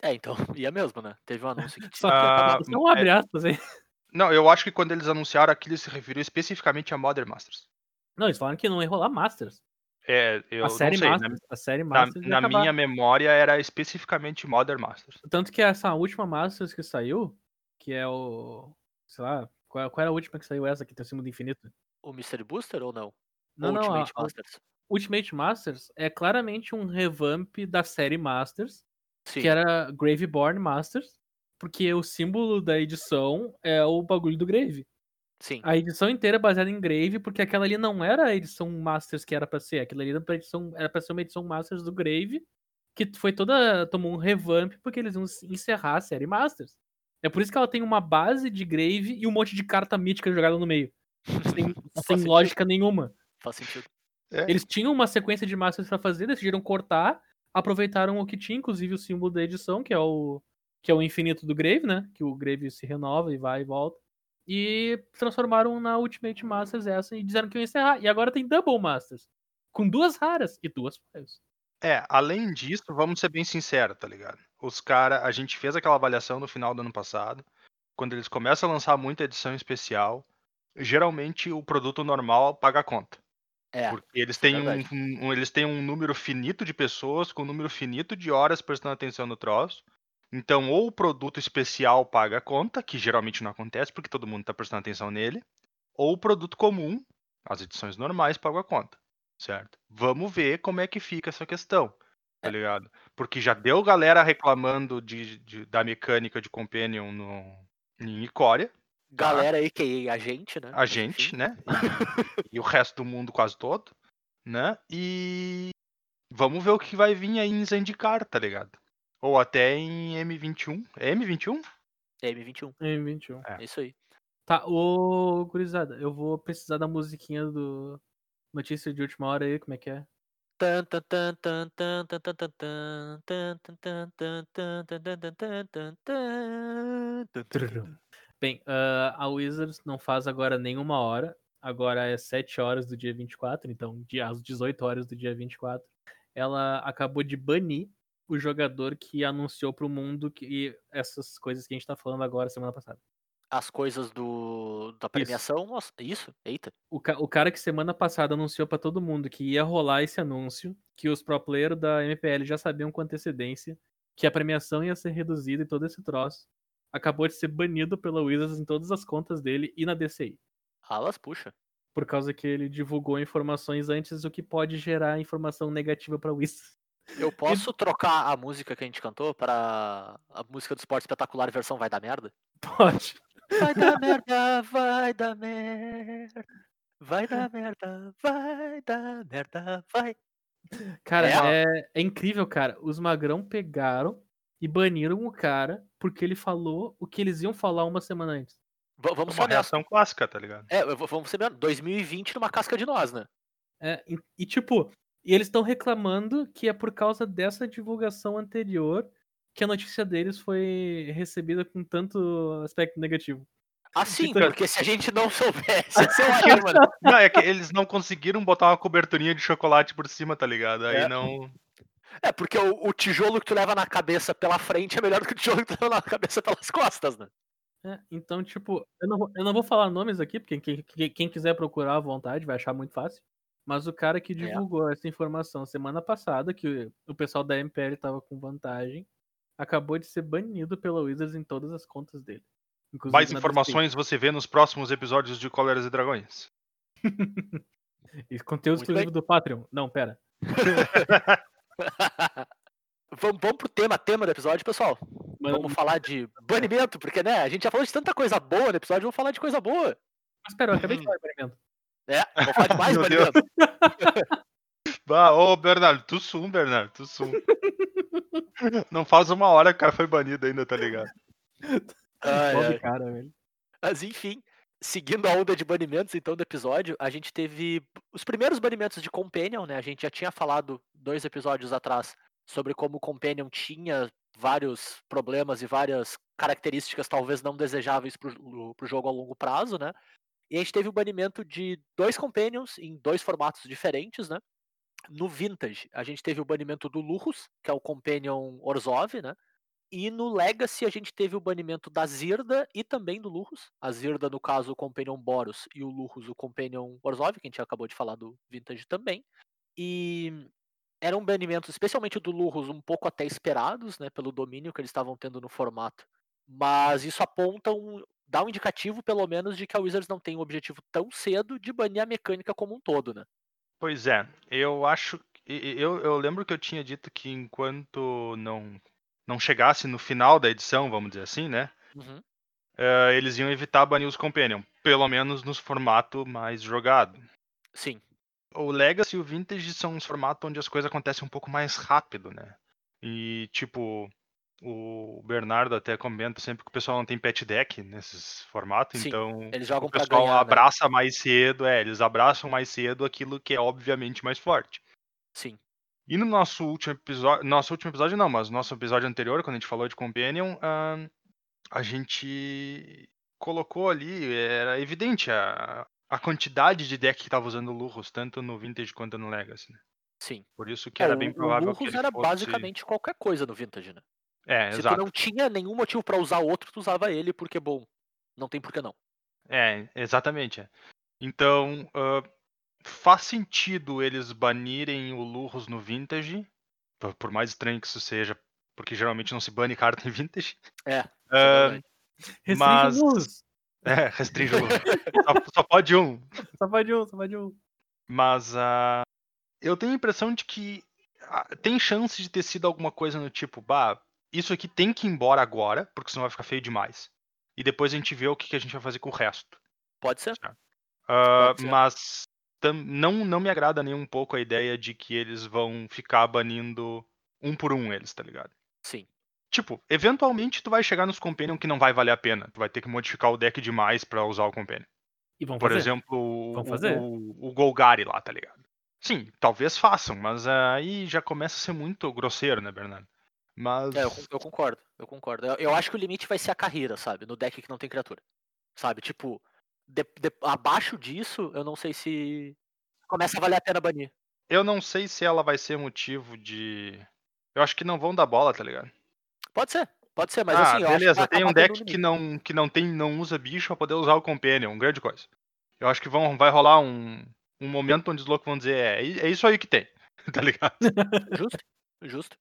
É, então, ia mesmo, né? Teve um anúncio que Só tinha que que Ah. Isso é um abre aspas aí. Não, eu acho que quando eles anunciaram aquilo, eles se referiu especificamente a Modern Masters. Não, eles falaram que não ia rolar Masters. É, eu a série não sei, Masters. A série na, Masters na acabar. minha memória era especificamente Modern Masters. Tanto que essa última Masters que saiu, que é o. Sei lá, qual, qual era a última que saiu essa que tem o do infinito? O Mystery Booster ou não? Não, não, a, Ultimate a Masters. Ultimate Masters é claramente um revamp da série Masters, Sim. que era Graveborn Masters, porque o símbolo da edição é o bagulho do Grave. Sim. A edição inteira é baseada em Grave, porque aquela ali não era a edição Masters que era pra ser, aquela ali era pra, edição, era pra ser uma edição Masters do Grave, que foi toda. tomou um revamp porque eles iam encerrar a série Masters. É por isso que ela tem uma base de Grave e um monte de carta mítica jogada no meio. Sem, sem lógica nenhuma. Faz sentido. É. Eles tinham uma sequência de Masters pra fazer, decidiram cortar, aproveitaram o que tinha, inclusive o símbolo da edição, que é o que é o infinito do Grave, né? Que o Grave se renova e vai e volta. E transformaram na Ultimate Masters essa e disseram que iam encerrar. E agora tem Double Masters. Com duas raras e duas files. É, além disso, vamos ser bem sinceros, tá ligado? os cara, a gente fez aquela avaliação no final do ano passado. Quando eles começam a lançar muita edição especial, geralmente o produto normal paga a conta. É, Porque eles é têm, um, verdade. um- eles têm um número finito de pessoas com um número finito de horas prestando atenção no troço. Então, ou o produto especial paga a conta, que geralmente não acontece porque todo mundo está prestando atenção nele, ou o produto comum, as edições normais, pagam a conta. Certo? Vamos ver como é que fica essa questão. Tá ligado? Porque já deu galera reclamando de, de- da mecânica de Companion no, em Icória, Galera aí que a gente, né? a gente, enfim. né? E, e o resto do mundo quase todo, né? E vamos ver o que vai vir aí em Zendikar, tá ligado? Ou até em M21. É M21? É M21, M21. é isso aí. Tá, ô gurizada, eu vou precisar da musiquinha do Notícia de última hora aí, como é que é? Bem, uh, a Wizards não faz agora nenhuma hora. Agora é 7 horas do dia 24, então às 18 horas do dia 24. Ela acabou de banir o jogador que anunciou para o mundo que essas coisas que a gente está falando agora semana passada. As coisas do da premiação? Isso. Isso? Eita. O, o cara que semana passada anunciou para todo mundo que ia rolar esse anúncio, que os pro players da MPL já sabiam com antecedência, que a premiação ia ser reduzida e todo esse troço acabou de ser banido pela Wizards em todas as contas dele e na DCI. Alas, puxa. Por causa que ele divulgou informações antes, o que pode gerar informação negativa pra Wizards. Eu posso trocar a música que a gente cantou para a música do Esporte Espetacular versão Vai Dar Merda? Pode. Vai dar merda, vai dar merda. Vai dar merda, vai dar merda, vai. Cara, É, é, é incrível, cara. Os magrão pegaram e baniram o cara porque ele falou o que eles iam falar uma semana antes. V- vamos ser Uma reação clássica, tá ligado? É, vamos ser honestos. 2020 numa casca de nós, né? É, e, e, tipo, e eles estão reclamando que é por causa dessa divulgação anterior que a notícia deles foi recebida com tanto aspecto negativo. Assim, Então- porque se a gente não soubesse, ótimo, mano. Não, é que eles não conseguiram botar uma coberturinha de chocolate por cima, tá ligado? Aí É. não. É, porque o, o tijolo que tu leva na cabeça pela frente é melhor do que o tijolo que tu leva na cabeça pelas costas, né? É, então, tipo, eu não, vou, eu não vou falar nomes aqui, porque quem, quem- quem quiser procurar à vontade vai achar muito fácil. Mas o cara que divulgou essa informação semana passada, que o pessoal da MPL tava com vantagem, acabou de ser banido pela Wizards em todas as contas dele. inclusive Mais informações você vê nos próximos episódios de Cóleras e Dragões. E conteúdo Muito exclusivo do Patreon. Não, pera. vamos, vamos pro tema, tema do episódio, pessoal. Manda- Vamos falar de banimento, porque, né, a gente já falou de tanta coisa boa no episódio, vamos falar de coisa boa. Mas pera, eu acabei de falar de banimento. É, vamos falar de mais banimento. Bah, ô Bernardo, tu sum, Bernardo, tu sum. Não faz uma hora que o cara foi banido ainda, tá ligado? Ai, Pobre ai. cara, velho. Mas enfim, seguindo a onda de banimentos então do episódio, a gente teve os primeiros banimentos de Companion, né? A gente já tinha falado dois episódios atrás sobre como o Companion tinha vários problemas e várias características talvez não desejáveis pro, pro jogo a longo prazo, né? E a gente teve o banimento de dois Companions em dois formatos diferentes, né? No Vintage, a gente teve o banimento do Lurrus, que é o Companion Orzhov, né? E no Legacy a gente teve o banimento da Zirda e também do Lurrus. A Zirda, no caso, o Companion Boros e o Lurrus, o Companion Orzhov, que a gente acabou de falar do Vintage também. E eram banimentos, especialmente o do Lurrus, um pouco até esperados, né, pelo domínio que eles estavam tendo no formato. Mas isso aponta um. dá um indicativo, pelo menos, de que a Wizards não tem um objetivo tão cedo de banir a mecânica como um todo, né? Pois é, eu acho. Eu, eu lembro que eu tinha dito que enquanto não, não chegasse no final da edição, vamos dizer assim, né? Uhum. eh, eles iam evitar banir os Companion, pelo menos nos formato mais jogado. Sim. O Legacy e o Vintage são uns formatos onde as coisas acontecem um pouco mais rápido, né? E, tipo, o Bernardo até comenta sempre que o pessoal não tem pet deck nesses formatos, Sim, então Eles jogam o pessoal ganhar. né? abraça mais cedo, é, eles abraçam mais cedo aquilo que é obviamente mais forte. Sim. E no nosso último episódio, nosso último episódio não, mas no nosso episódio anterior, quando a gente falou de Companion, ahn, a gente colocou ali, era evidente a, a quantidade de deck que tava usando o Lurrus, tanto no Vintage quanto no Legacy. né? Sim. Por isso que É, era o- bem o provável que Lurrus ele era fosse... basicamente qualquer coisa no Vintage, né? É, Se exato. tu não tinha nenhum motivo pra usar outro, tu usava ele, porque, bom, não tem por que não. É, exatamente. é. Então, ah, faz sentido eles banirem o Lurrus no Vintage, por- mais estranho que isso seja, porque geralmente não se bane carta em Vintage. É. Restringe Mas- luz. é, restringe o Lurrus. só, só pode um. Só vai de um, só vai de um. Mas ah, eu tenho a impressão de que ah, tem chance de ter sido alguma coisa no tipo, bah, isso aqui tem que ir embora agora, porque senão vai ficar feio demais. E depois a gente vê o que, que a gente vai fazer com o resto. Pode ser. Pode ser. mas não, não me agrada nem um pouco a ideia de que eles vão ficar banindo um por um eles, tá ligado? Sim. Tipo, eventualmente tu vai chegar nos Companion que não vai valer a pena. Tu vai ter que modificar o deck demais pra usar o Companion. E vão Por fazer. exemplo, o, Vão fazer. o, o Golgari lá, tá ligado? Sim, talvez façam, mas aí já começa a ser muito grosseiro, né, Bernardo? Mas. É, eu, eu concordo, eu concordo. Eu, eu acho que o limite vai ser a carreira, sabe? No deck que não tem criatura. Sabe? Tipo, de- de- abaixo disso, eu não sei se começa a valer a pena banir. Eu não sei se ela vai ser motivo de. Eu acho que não vão dar bola, tá ligado? Pode ser, pode ser, mas ah, assim, beleza, tem um deck que não, que não tem, não usa bicho pra poder usar o Companion, grande coisa. Eu acho que vão, vai rolar um, um momento onde os loucos vão dizer, é, é isso aí que tem, tá ligado? Justo, justo.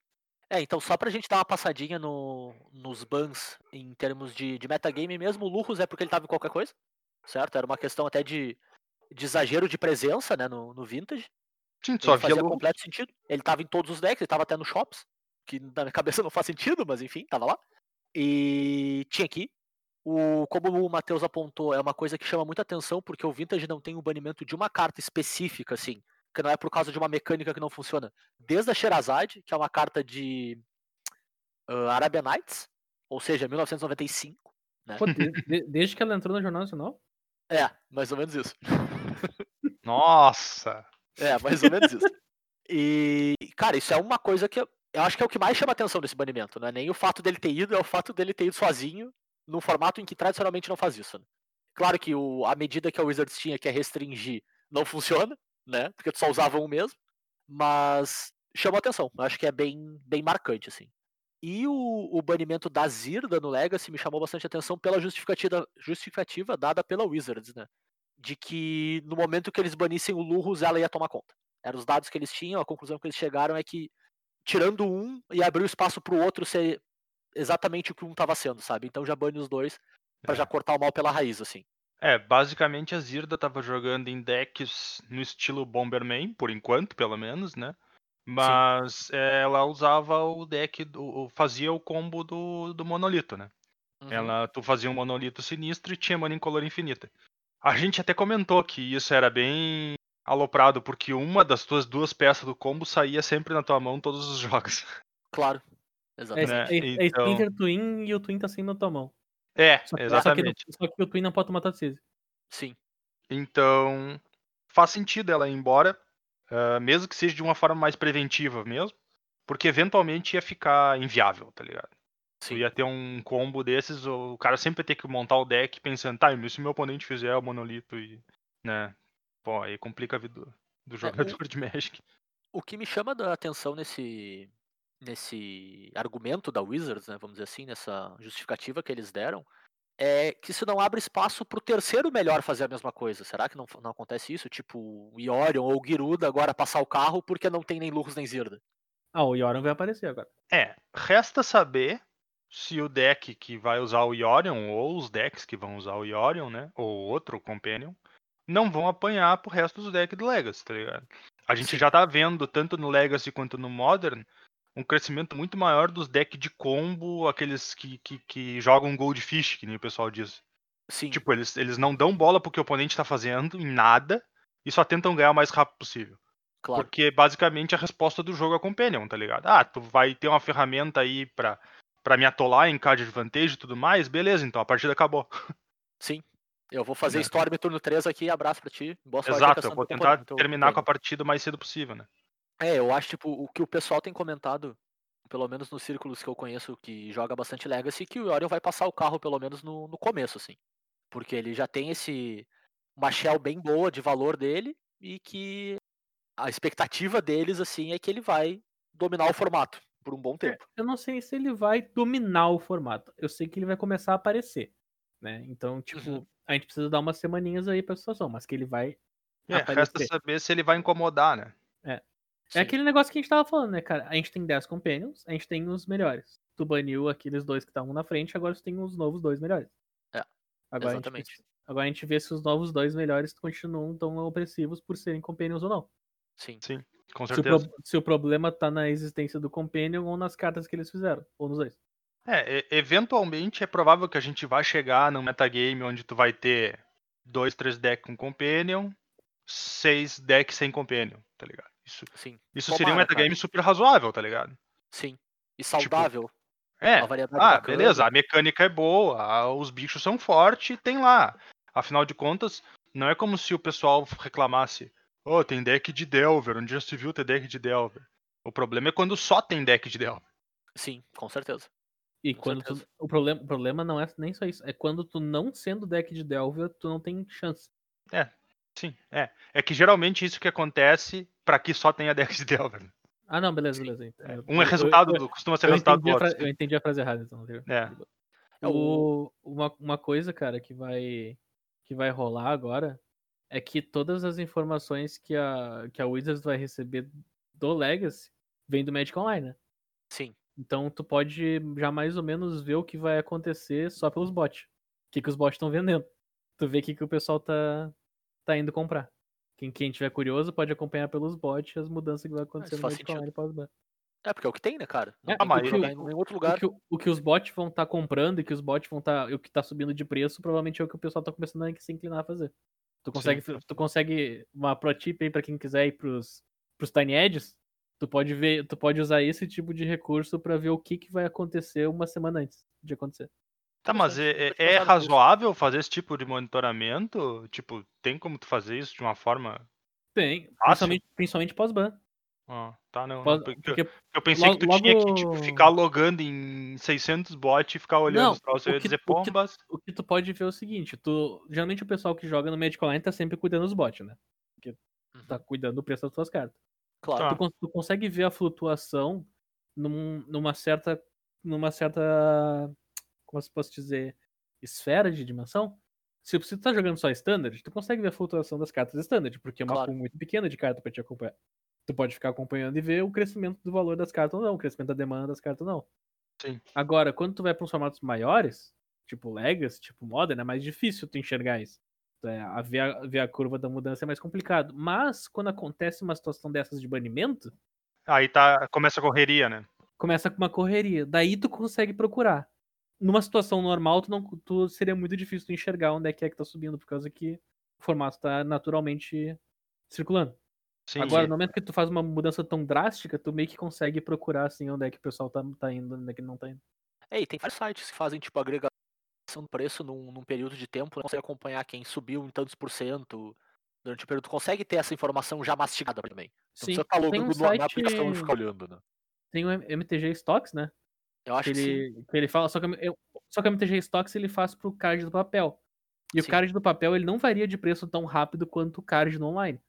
É, então só pra gente dar uma passadinha no, nos bans em termos de, de metagame mesmo, o Lurrus é porque ele tava em qualquer coisa, certo? Era uma questão até de, de exagero de presença, né, no, no Vintage. Sim, só Ele via fazia completo sentido. Ele tava em todos os decks, ele tava até nos shops, que na minha cabeça não faz sentido, mas enfim, tava lá. E tinha aqui. O, como o Matheus apontou, é uma coisa que chama muita atenção, porque o Vintage não tem o banimento de uma carta específica, assim, que não é por causa de uma mecânica que não funciona. Desde a Sherazade, que é uma carta de uh, Arabian Nights, ou seja, 1995. Pô, de- de- desde que ela entrou no Jornal Nacional? É, mais ou menos isso. Nossa! É, mais ou menos isso. E, cara, isso é uma coisa que eu, eu acho que é o que mais chama atenção desse banimento, não é nem o fato dele ter ido, é o fato dele ter ido sozinho, num formato em que tradicionalmente não faz isso. Né? Claro que o, a medida que a Wizards tinha, que é restringir, não funciona, né? Porque tu só usava um mesmo, mas chama atenção, eu acho que é bem, bem marcante, assim. E o, o banimento da Zirda no Legacy me chamou bastante atenção pela justificativa, justificativa dada pela Wizards, né? De que no momento que eles banissem o Lurrus, ela ia tomar conta. Eram os dados que eles tinham, a conclusão que eles chegaram é que, tirando um e abriu espaço pro outro ser exatamente o que um tava sendo, sabe? Então já bane os dois pra É. já cortar o mal pela raiz, assim. É, basicamente a Zirda tava jogando em decks no estilo Bomberman, por enquanto, pelo menos, né? Mas é, ela usava o deck, do, fazia o combo do, do monolito, né? Uhum. Ela, tu fazia um monolito sinistro e tinha mana em color infinita. A gente até comentou que isso era bem aloprado, porque uma das tuas duas peças do combo saía sempre na tua mão todos os jogos. Claro. É, Exatamente. Né, é, é então- Splinter Twin e o Twin tá assim na tua mão. É, Só que, exatamente. Só que, só que o Twin não pode tomar toxise. Sim. Então, faz sentido ela ir embora, ah, mesmo que seja de uma forma mais preventiva mesmo, porque eventualmente ia ficar inviável, tá ligado? Tu ia ter um combo desses, o cara sempre ia ter que montar o deck pensando, tá, se meu oponente fizer o monolito e. né? Pô, aí complica a vida do, do jogador de Magic. O que me chama da atenção nesse nesse argumento da Wizards, né, vamos dizer assim, nessa justificativa que eles deram, é que isso não abre espaço pro terceiro melhor fazer a mesma coisa. Será que não, não acontece isso? Tipo, o Iorion ou o Giruda agora passar o carro porque não tem nem Lurros nem Zirda. Ah, o Yoran vai aparecer agora. É, resta saber se o deck que vai usar o Yorion, ou os decks que vão usar o Yorion, né? Ou outro Companion, não vão apanhar pro resto dos decks do Legacy, tá ligado? A gente Sim. já tá vendo, tanto no Legacy quanto no Modern, um crescimento muito maior dos decks de combo, aqueles que, que, que jogam Goldfish, que nem o pessoal diz. Sim, Tipo, eles, eles não dão bola pro que o oponente tá fazendo, em nada, e só tentam ganhar o mais rápido possível. claro. Porque basicamente a resposta do jogo é Companion, tá ligado? Ah, tu vai ter uma ferramenta aí pra, pra me atolar em card advantage e tudo mais, beleza, então a partida acabou. Sim. Eu vou fazer Né. Storm turno 3 aqui, abraço pra ti. Boa Exato, eu vou tentar teu terminar com a partida o mais cedo possível, né? É, eu acho, tipo, o que o pessoal tem comentado, pelo menos nos círculos que eu conheço que joga bastante Legacy, que o Orion vai passar o carro, pelo menos no, no começo, assim. Porque ele já tem esse. Uma shell bem boa de valor dele e que a expectativa deles, assim, é que ele vai dominar o formato. por um bom É, tempo. Eu não sei se ele vai dominar o formato. Eu sei que ele vai começar a aparecer, né? Então, tipo, Uhum. a gente precisa dar umas semaninhas aí pra situação, mas que ele vai É, resta aparecer. saber se ele vai incomodar, né? Sim. É aquele negócio que a gente tava falando, né, cara? A gente tem 10 companions, a gente tem os melhores. Tu baniu aqueles dois que estavam na frente, agora tu tem os novos dois melhores. É, Agora a, gente exatamente. agora a gente vê se os novos dois melhores continuam tão opressivos por serem companions ou não. Sim. Com Se o, certeza. pro- se o problema tá na existência do companion ou nas cartas que eles fizeram, ou nos dois. É, eventualmente é provável que a gente vá chegar num metagame onde tu vai ter dois, três decks com Companion, seis decks sem Companion, tá ligado? Isso, Sim. isso Tomara, seria um metagame cara. super razoável, tá ligado? Sim. E saudável. É, Uma variedade ah, bacana. beleza, a mecânica é boa, a- os bichos são fortes, tem lá. Afinal de contas, não é como se o pessoal reclamasse, oh, tem deck de Delver, onde já se viu ter deck de Delver. O problema é quando só tem deck de Delver. Sim, com certeza. E Com quando tu, certeza. o, problema, o problema não é nem só isso, é quando tu não sendo deck de Delver, tu não tem chance. Sim, é. É que geralmente isso que acontece pra que só tenha deck de Delver. Ah, não, beleza, beleza. Eu- Um é eu- resultado eu- do. costuma ser eu resultado do outro. eu entendi a frase errada, então. viu? É. É o- O, uma, uma coisa, cara, que vai que vai rolar agora é que todas as informações que a, que a Wizards vai receber do Legacy vem do Magic Online, né? Sim. Então tu pode já mais ou menos ver o que vai acontecer só pelos bots. O que, que os bots estão vendendo. Tu vê o que, que o pessoal tá, tá indo comprar. Quem, quem tiver curioso pode acompanhar pelos bots as mudanças que vai acontecer isso no. Online pós-ban. É, porque é o que tem, né, cara? Não É, tem a como maioria- jogar em outro O lugar. que, o- o que os bots vão estar comprando e que os bots vão estar. o que tá subindo de preço, provavelmente é o que o pessoal tá começando a se inclinar a fazer. Tu consegue, tu consegue uma pro tip aí pra quem quiser ir pros, pros Tiny Edges. Tu pode ver, tu pode usar esse tipo de recurso pra ver o que, que vai acontecer uma semana antes de acontecer. Tá, mas é, é- é razoável fazer esse tipo de monitoramento? Tipo, tem como tu fazer isso de uma forma. Tem, Fácil? principalmente, principalmente pós-ban. Ah, tá, não. não, Pós- porque Porque eu pensei que tu logo- tinha que tipo, logo- ficar logando em 600 bots e ficar olhando Não, os troços. Eu ia que- dizer, o que- pombas. o que tu pode ver é o seguinte, tu. Geralmente o pessoal que joga no Magic Online tá sempre cuidando dos bots, né? Uhum. Tá cuidando do preço das tuas cartas. Claro. Tá. tu, tu consegue ver a flutuação num- numa certa numa certa como se posso dizer esfera de dimensão se você tá jogando só standard tu consegue ver a flutuação das cartas standard porque é uma Claro. pool muito pequena de carta pra te acompanhar tu pode ficar acompanhando e ver o crescimento do valor das cartas ou não o crescimento da demanda das cartas ou não Sim. agora quando tu vai para uns formatos maiores tipo Legacy tipo Modern é mais difícil tu enxergar isso é, a ver, a ver a curva da mudança é mais complicado mas quando acontece uma situação dessas de banimento Aí tá, começa a correria, né? começa com uma correria. Daí tu consegue procurar. Numa situação normal, tu não, tu seria muito difícil tu enxergar onde é que é que tá subindo, por causa que o formato tá naturalmente circulando. Sim, Agora, sim. no momento que tu faz uma mudança tão drástica, tu meio que consegue procurar assim onde é que o pessoal tá, tá indo, onde é que não tá indo. É, e tem vários sites que fazem, tipo, agregação do preço num, num período de tempo, né? consegue acompanhar quem subiu em tantos por cento durante o período. Tu consegue ter essa informação já mastigada também. Não Sim, precisa ficar tem logando um no- site, aplicação e ficar olhando, né? tem o MTG Stocks, né? Eu acho Que que ele, que ele fala, só que, eu- só que o MTG Stocks ele faz pro card do papel. E Sim. o card do papel ele não varia de preço tão rápido quanto o card no online.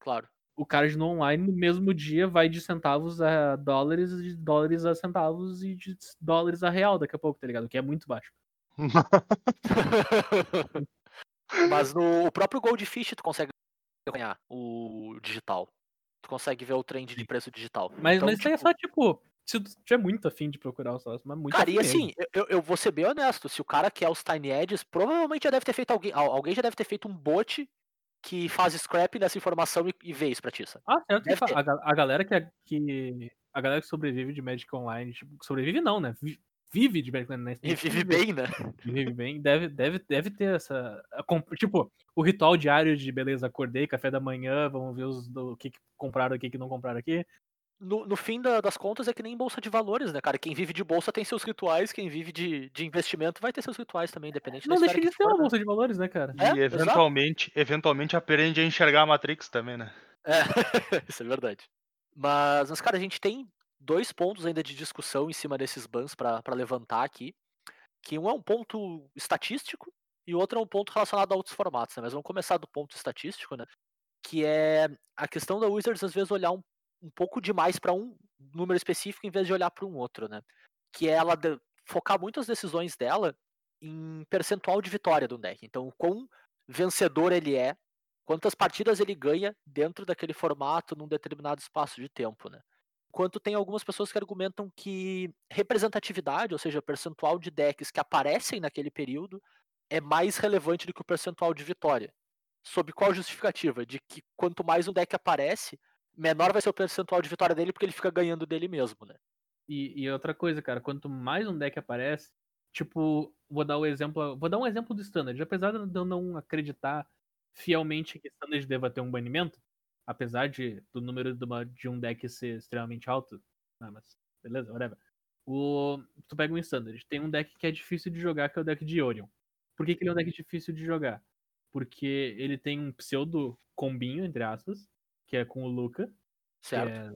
Claro. o card no online no mesmo dia vai de centavos a dólares, de dólares a centavos e de dólares a real daqui a pouco, tá ligado? Que é muito baixo. Mas no o próprio Goldfish tu consegue acompanhar o digital. Tu consegue ver o trend de preço digital. Mas, Então, mas isso aí é tipo, só, tipo, se tu tiver muito afim de procurar os troços, mas muito Cara, e assim, eu- eu, vou ser bem honesto, se o cara quer os Tiny Edges, provavelmente já deve ter feito alguém. al- Alguém já deve ter feito um bot que faz scrap nessa informação e, e vê isso pra ti. sabe? Ah, certo. A, a galera que, é- que. A galera que sobrevive de Magic Online, tipo, sobrevive não, né? Vi- Vive de Magic Online, né? E vive bem, né? Vive bem, deve, deve, deve ter essa. Tipo, o ritual diário de beleza, acordei, café da manhã, vamos ver os, do, o que, que compraram aqui, o que não compraram aqui. No, no fim da- das contas é que nem bolsa de valores, né, cara? Quem vive de bolsa tem seus rituais, quem vive de, de investimento vai ter seus rituais também, independente Não da deixa de ser for, uma né? bolsa de valores, né, cara? É, e exato. eventualmente, eventualmente aprende a enxergar a Matrix também, né? É, isso é verdade. Mas, mas, cara, a gente tem dois pontos ainda de discussão em cima desses bans pra pra levantar aqui. Que um é um ponto estatístico e o outro é um ponto relacionado a outros formatos, né? Mas vamos começar do ponto estatístico, né? Que é a questão da Wizards às vezes olhar um, um pouco demais pra um número específico em vez de olhar para um outro, né? Que é ela de- focar muito as decisões dela em percentual de vitória do deck. Então, quão vencedor ele é, quantas partidas ele ganha dentro daquele formato num determinado espaço de tempo, né? Enquanto tem algumas pessoas que argumentam que representatividade, ou seja, percentual de decks que aparecem naquele período, é mais relevante do que o percentual de vitória. Sob qual justificativa? De que quanto mais um deck aparece, menor vai ser o percentual de vitória dele, porque ele fica ganhando dele mesmo, né? E, e outra coisa, cara, quanto mais um deck aparece, tipo, vou dar o exemplo. Vou dar um exemplo do standard. Apesar de eu não acreditar fielmente que standard deva ter um banimento, apesar de do número de, uma- de um deck ser extremamente alto. Ah, mas beleza, whatever. O, tu pega um standard, tem um deck que é difícil de jogar, que é o deck de Orion. Por que, que ele é um deck difícil de jogar? Porque ele tem um pseudo combinho, entre aspas, que é com o Luca, que Certo? é,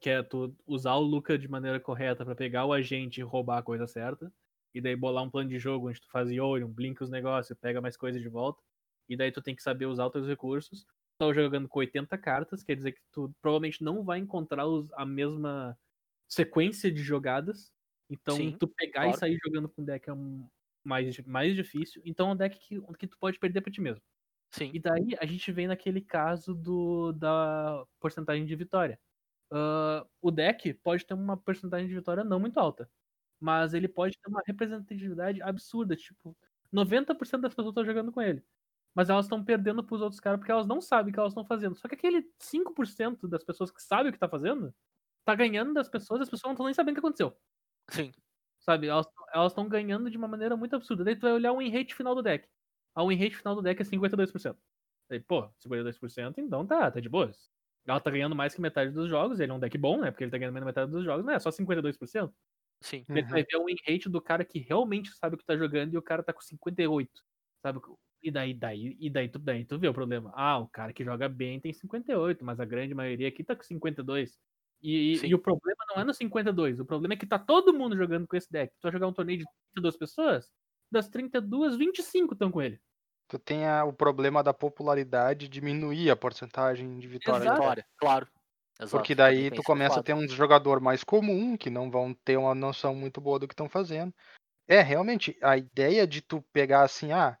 que é tu usar o Luca de maneira correta pra pegar o agente e roubar a coisa certa. E daí bolar um plano de jogo onde tu faz Yorion, blinka os negócios, pega mais coisa de volta. E daí tu tem que saber usar os teus recursos. Tu tá jogando com 80 cartas, quer dizer que tu provavelmente não vai encontrar os- a mesma sequência de jogadas. Então Sim, tu pegar claro. e sair jogando com deck é um mais, mais difícil. Então é um deck que, que tu pode perder pra ti mesmo. Sim. E daí a gente vem naquele caso do, da porcentagem de vitória. Ah, o deck pode ter uma porcentagem de vitória não muito alta, mas ele pode ter uma representatividade absurda. Tipo, 90% das pessoas estão jogando com ele. Mas elas estão perdendo pros outros caras porque elas não sabem o que elas estão fazendo. Só que aquele 5% das pessoas que sabem o que tá fazendo, tá ganhando das pessoas, as pessoas não estão nem sabendo o que aconteceu. Sim. Sabe? Elas estão ganhando de uma maneira muito absurda. Daí tu vai olhar o win rate final do deck. A win rate final do deck é 52%. Daí, pô, 52%, então tá, tá de boas. Ela tá ganhando mais que metade dos jogos, ele é um deck bom, né? Porque ele tá ganhando mais metade dos jogos, não é só 52%. Sim. Tu Uhum. vai ver o win rate do cara que realmente sabe o que tá jogando e o cara tá com 58. Sabe? E daí, daí, e daí tu, daí tu vê o problema. Ah, o cara que joga bem tem 58, mas a grande maioria aqui tá com 52. E, e- Sim. e o problema não é no 52, o problema é que tá todo mundo jogando com esse deck. Tu vai jogar um torneio de 32 pessoas, das 32, 25 estão com ele. Tu tem a- o problema da popularidade diminuir a porcentagem de vitória. Exato. Vitória, claro. Exato, Porque daí tu começa a ter um jogador mais comum, que não vão ter uma noção muito boa do que estão fazendo. É, realmente, a ideia de tu pegar assim, ah,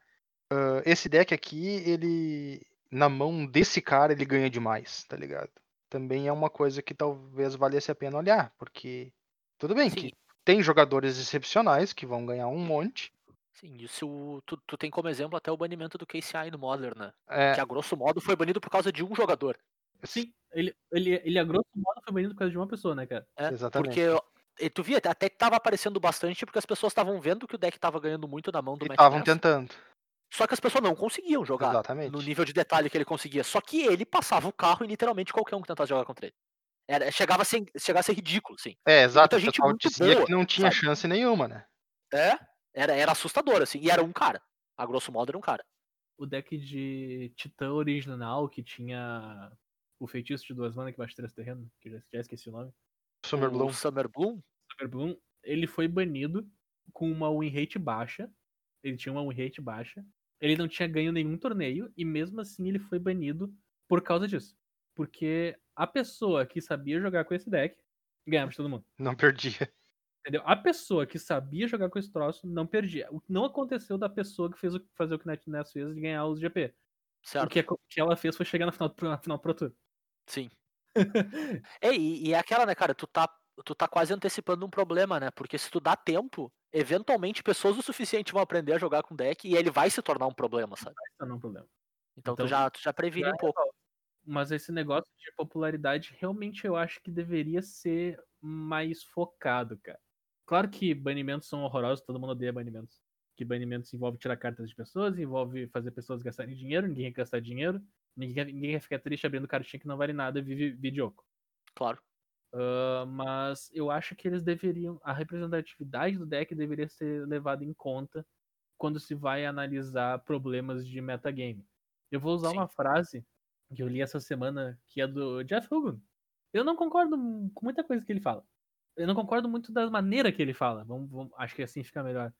ah, esse deck aqui, ele. Na mão desse cara, ele ganha demais, tá ligado? Também é uma coisa que talvez valesse a pena olhar, porque. Tudo bem Sim. que tem jogadores excepcionais que vão ganhar um monte. Sim, isso tu, tu tem como exemplo até o banimento do KCI no Modern, né? É, Que a grosso modo foi banido por causa de um jogador. Sim, ele, ele, ele a grosso modo foi banido por causa de uma pessoa, né, cara? É, Exatamente. Porque e tu via, até que tava aparecendo bastante porque as pessoas estavam vendo que o deck tava ganhando muito na mão do e estavam tentando. Só que as pessoas não conseguiam jogar Exatamente. no nível de detalhe que ele conseguia. Só que ele passava o carro em literalmente qualquer um que tentasse jogar contra ele. Era, chegava, a ser, chegava a ser ridículo, sim. É, exato. O gente muito dizia boa, que não tinha sabe? chance nenhuma, né? É, era, era assustador, assim. E era um cara. A grosso modo era um cara. O deck de Titã original, que tinha o feitiço de duas manas que baixa três terreno, que já, já esqueci o nome. Summer Bloom. O Summer Bloom, Super Bloom, ele foi banido com uma win rate baixa. Ele tinha uma win rate baixa. Ele não tinha ganho nenhum torneio e mesmo assim ele foi banido por causa disso. Porque a pessoa que sabia jogar com esse deck ganhava de todo mundo. Não perdia. Entendeu? A pessoa que sabia jogar com esse troço não perdia. O que não aconteceu da pessoa que fez o, fazer o que Ness fez de ganhar os GP. certo? O que, o que ela fez foi chegar na final, na final Pro Tour. Sim. É, e, e é aquela, né, cara, tu tá, tu tá quase antecipando um problema, né? Porque se tu dá tempo, eventualmente pessoas o suficiente vão aprender a jogar com deck e ele vai se tornar um problema, sabe? Isso não é um problema. Então, Então, tu, já, tu já previne já um pouco. Mas esse negócio de popularidade realmente eu acho que deveria ser mais focado, cara. Claro que banimentos são horrorosos, todo mundo odeia banimentos. Que banimentos envolve tirar cartas de pessoas, envolve fazer pessoas gastarem dinheiro, ninguém quer gastar dinheiro, ninguém quer, ninguém quer ficar triste abrindo cartinha que não vale nada e vive videoco. Claro. Ah, mas eu acho que eles deveriam. A representatividade do deck deveria ser levada em conta quando se vai analisar problemas de metagame. Eu vou usar Sim. uma frase que eu li essa semana, que é do Jeff Hugo. Eu não concordo com muita coisa que ele fala. Eu não concordo muito da maneira que ele fala. Vamos, vamos- acho que assim fica melhor.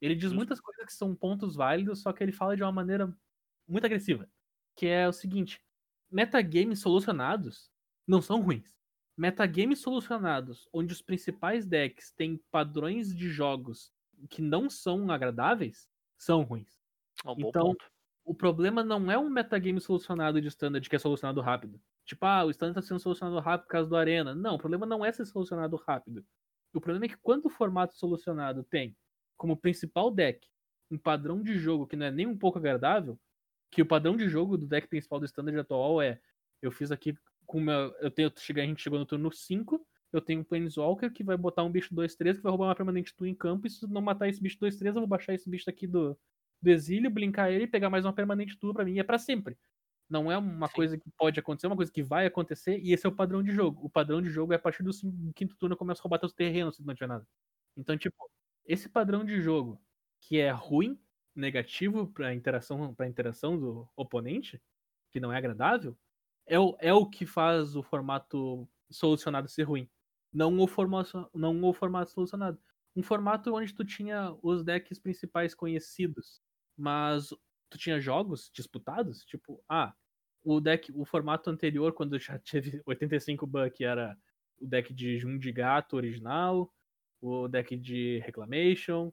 Ele diz Justo. muitas coisas que são pontos válidos, só que ele fala de uma maneira muito agressiva. Que é o seguinte: metagames solucionados não são ruins. metagames solucionados, onde os principais decks têm padrões de jogos que não são agradáveis, são ruins. É um Então, ponto. O problema não é um metagame solucionado de standard que é solucionado rápido. Tipo, ah, o standard tá sendo solucionado rápido por causa do Arena. Não, o problema não é ser solucionado rápido. O problema é que quando o formato solucionado tem como principal deck um padrão de jogo que não é nem um pouco agradável, que o padrão de jogo do deck principal do standard atual é eu fiz aqui com meu. Eu tenho, a gente chegou no turno 5, eu tenho um Planeswalker que vai botar um bicho 2-3 que vai roubar uma permanente tu em campo, e se não matar esse bicho 2-3, eu vou baixar esse bicho aqui do, do exílio, brincar ele e pegar mais uma permanente tua pra mim. E é pra sempre. Não é uma Sim. coisa que pode acontecer, é uma coisa que vai acontecer, e esse é o padrão de jogo. O padrão de jogo é a partir do quinto turno começa a roubar teus terrenos se não tiver nada. Então, tipo, esse padrão de jogo que é ruim, negativo pra interação, pra interação do oponente, que não é agradável, é o, é o que faz o formato solucionado ser ruim. Não o, formato, não o formato solucionado. Um formato onde tu tinha os decks principais conhecidos, mas tu tinha jogos disputados, tipo, ah, o deck, o formato anterior, quando já teve 85 buck, era o deck de Jun de Gato original, o deck de Reclamation.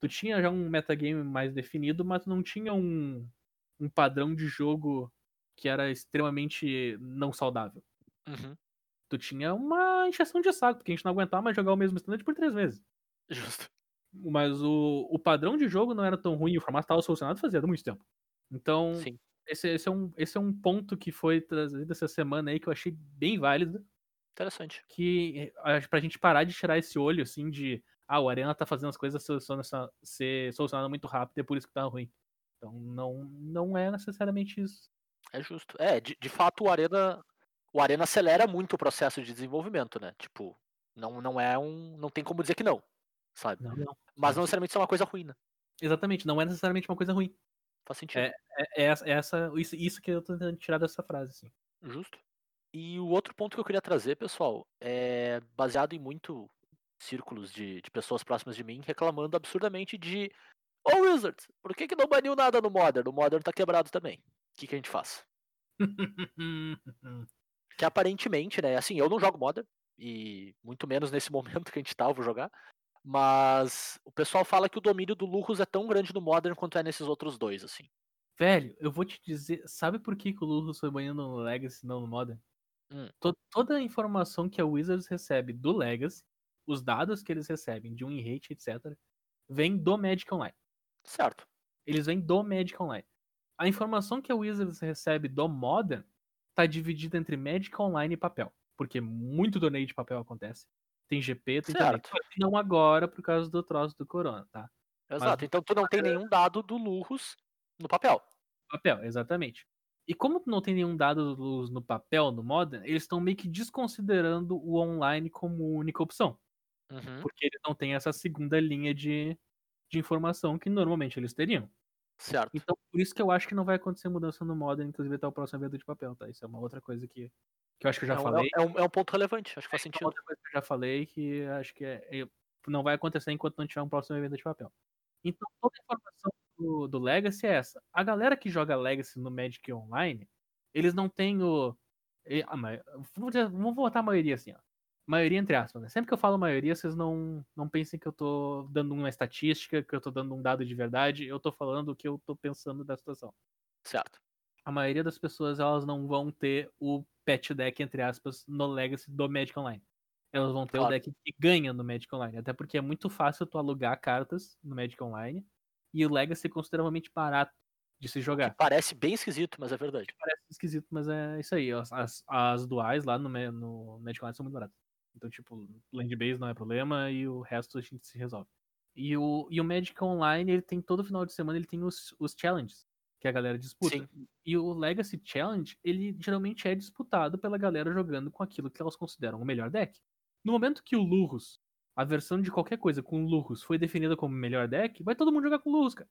Tu tinha já um metagame mais definido, mas não tinha um, um padrão de jogo que era extremamente não saudável. Uhum. Tu tinha uma encheção de saco, porque a gente não aguentava mais jogar o mesmo standard por três vezes. Justo. Mas o, o padrão de jogo não era tão ruim, o formato estava solucionado fazia muito tempo. Então, Sim. Esse, esse, é um, esse é um ponto que foi trazido essa semana aí que eu achei bem válido. Interessante. Que acho pra gente parar de tirar esse olho assim de ah, o Arena tá fazendo as coisas soluciona- ser solucionadas muito rápido, é por isso que tá ruim. Então não, não é necessariamente isso. É justo. É, de, de fato o Arena. O Arena acelera muito o processo de desenvolvimento, né? Tipo, não, não é um. Não tem como dizer que não. Sabe? Não, não. Mas não necessariamente isso é uma coisa ruim, né? Exatamente, não é necessariamente uma coisa ruim. Faz sentido. É, é essa, é essa isso, isso que eu tô tentando tirar dessa frase, assim. Justo. E o outro ponto que eu queria trazer, pessoal, é baseado em muito círculos de, de pessoas próximas de mim reclamando absurdamente de Ô Wizards, por que, que não baniu nada no Modern? O Modern tá quebrado também. O que, que a gente faz? Que aparentemente, né? Assim, eu não jogo Modern, e muito menos nesse momento que a gente tá, eu vou jogar. Mas o pessoal fala que o domínio do Lurrus é tão grande no Modern quanto é nesses outros dois, assim. Velho, eu vou te dizer, sabe por que, que o Lurus foi banido no Legacy e não no Modern? Hum. To- toda a informação que a Wizards recebe do Legacy, os dados que eles recebem de win rate, etc., vem do Magic Online. Certo. Eles vêm do Magic Online. A informação que a Wizards recebe do Modern tá dividida entre Magic Online e papel. Porque muito torneio de papel acontece. Tem GP, tem. Certo. Não agora, por causa do troço do Corona, tá? Exato. Então tu não tem nenhum dado do Lurrus no papel. Papel, exatamente. E como não tem nenhum dado do Luz no papel, no Modern, eles estão meio que desconsiderando o online como única opção. Uhum. Porque eles não têm essa segunda linha de, de informação que normalmente eles teriam. Certo. Então, por isso que eu acho que não vai acontecer mudança no Modern, inclusive até o próximo evento de papel, tá? Isso é uma outra coisa que, que eu acho que eu já é, um, falei. é um- é um ponto relevante, acho que faz é sentido. outra coisa que eu já falei que acho que é- é- não vai acontecer enquanto não tiver um próximo evento de papel. Então, toda a informação do, do Legacy é essa. A galera que joga Legacy no Magic Online, eles não têm o. a ma- vamos, dizer- vamos botar a maioria assim, ó. Maioria entre aspas, né? Sempre que eu falo maioria, vocês não, não pensem que eu tô dando uma estatística, que eu tô dando um dado de verdade. Eu tô falando o que eu tô pensando da situação Certo. A maioria das pessoas elas não vão ter o pet deck, entre aspas, no Legacy do Magic Online. Elas vão ter o Claro. deck que ganha no Magic Online. Até porque é muito fácil tu alugar cartas no Magic Online. E o Legacy é consideravelmente barato de se Que jogar. parece bem esquisito, mas é verdade. Parece esquisito, mas é isso aí. As, as, as duais lá no, no Magic Online são muito baratas. Então, tipo, land base não é problema e o resto a gente se resolve. E o, e o Magic Online, ele tem todo final de semana, ele tem os, os challenges que a galera disputa. Sim. E o Legacy Challenge, ele geralmente é disputado pela galera jogando com aquilo que elas consideram o melhor deck. No momento que o Lurrus, a versão de qualquer coisa com Lurrus foi definida como melhor deck, vai todo mundo jogar com Lurrus, cara.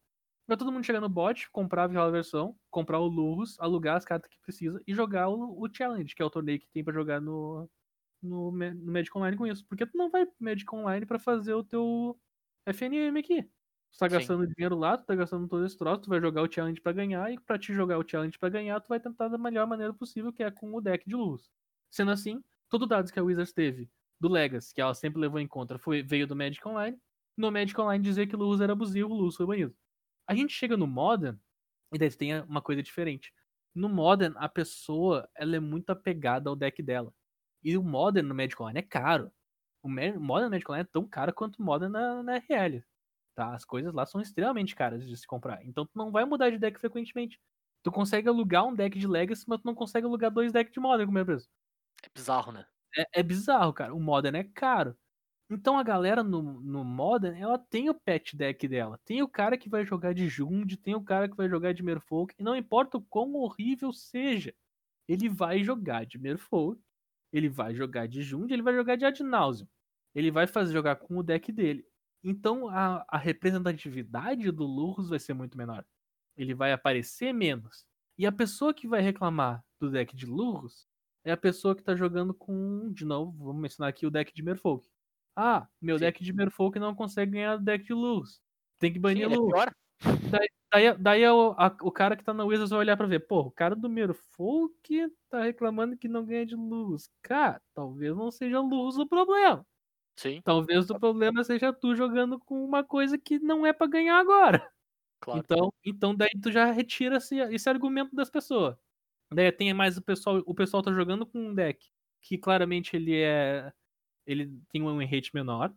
Vai todo mundo chegar no bot, comprar aquela versão, comprar o Lurrus, alugar as cartas que precisa e jogar o, o Challenge, que é o torneio que tem pra jogar no, no, no Magic Online com isso. Porque tu não vai pro Magic Online pra fazer o teu FNM aqui. Tu tá Sim. gastando dinheiro lá, tu tá gastando todo esse troço, tu vai jogar o challenge pra ganhar, e pra te jogar o challenge pra ganhar, tu vai tentar da melhor maneira possível, que é com o deck de luz. Sendo assim, todo dados que a Wizards teve do Legacy, que ela sempre levou em conta, foi, veio do Magic Online. No Magic Online dizer que o Luz era abusivo, o Luz foi banido. A gente chega no Modern, e daí tem uma coisa diferente. No Modern, a pessoa ela é muito apegada ao deck dela. E o Modern no Magic Online é caro. O Modern no Magic Online é tão caro quanto o Modern na, na RL. Tá? As coisas lá são extremamente caras de se comprar. Então tu não vai mudar de deck frequentemente. Tu consegue alugar um deck de Legacy, mas tu não consegue alugar dois decks de Modern com o mesmo preço. É bizarro, né? É, é bizarro, cara. O Modern é caro. Então a galera no, no Modern, ela tem o pet deck dela. Tem o cara que vai jogar de Jund, tem o cara que vai jogar de Merfolk. E não importa o quão horrível seja, ele vai jogar de Merfolk, ele vai jogar de Jund, ele vai jogar de Ad Nauseam. Ele vai fazer jogar com o deck dele. Então a, a representatividade do Lurus vai ser muito menor. Ele vai aparecer menos. E a pessoa que vai reclamar do deck de Lurus é a pessoa que tá jogando com, de novo, vamos mencionar aqui o deck de Merfolk. Ah, meu Sim. deck de Merfolk não consegue ganhar do deck de Lurus. Tem que Sim, banir ele é Lurus. pior. Daí, daí é o, a- o cara que tá na Wizards vai olhar pra ver, pô, o cara do Merfolk tá reclamando que não ganha de luz. Cara, talvez não seja luz o problema. Sim, Talvez o problema seja tu jogando com uma coisa que não é pra ganhar agora. claro. Então, então daí tu já retira esse, esse argumento das pessoas. Daí tem mais o pessoal, o pessoal tá jogando com um deck que claramente ele é ele tem um win rate menor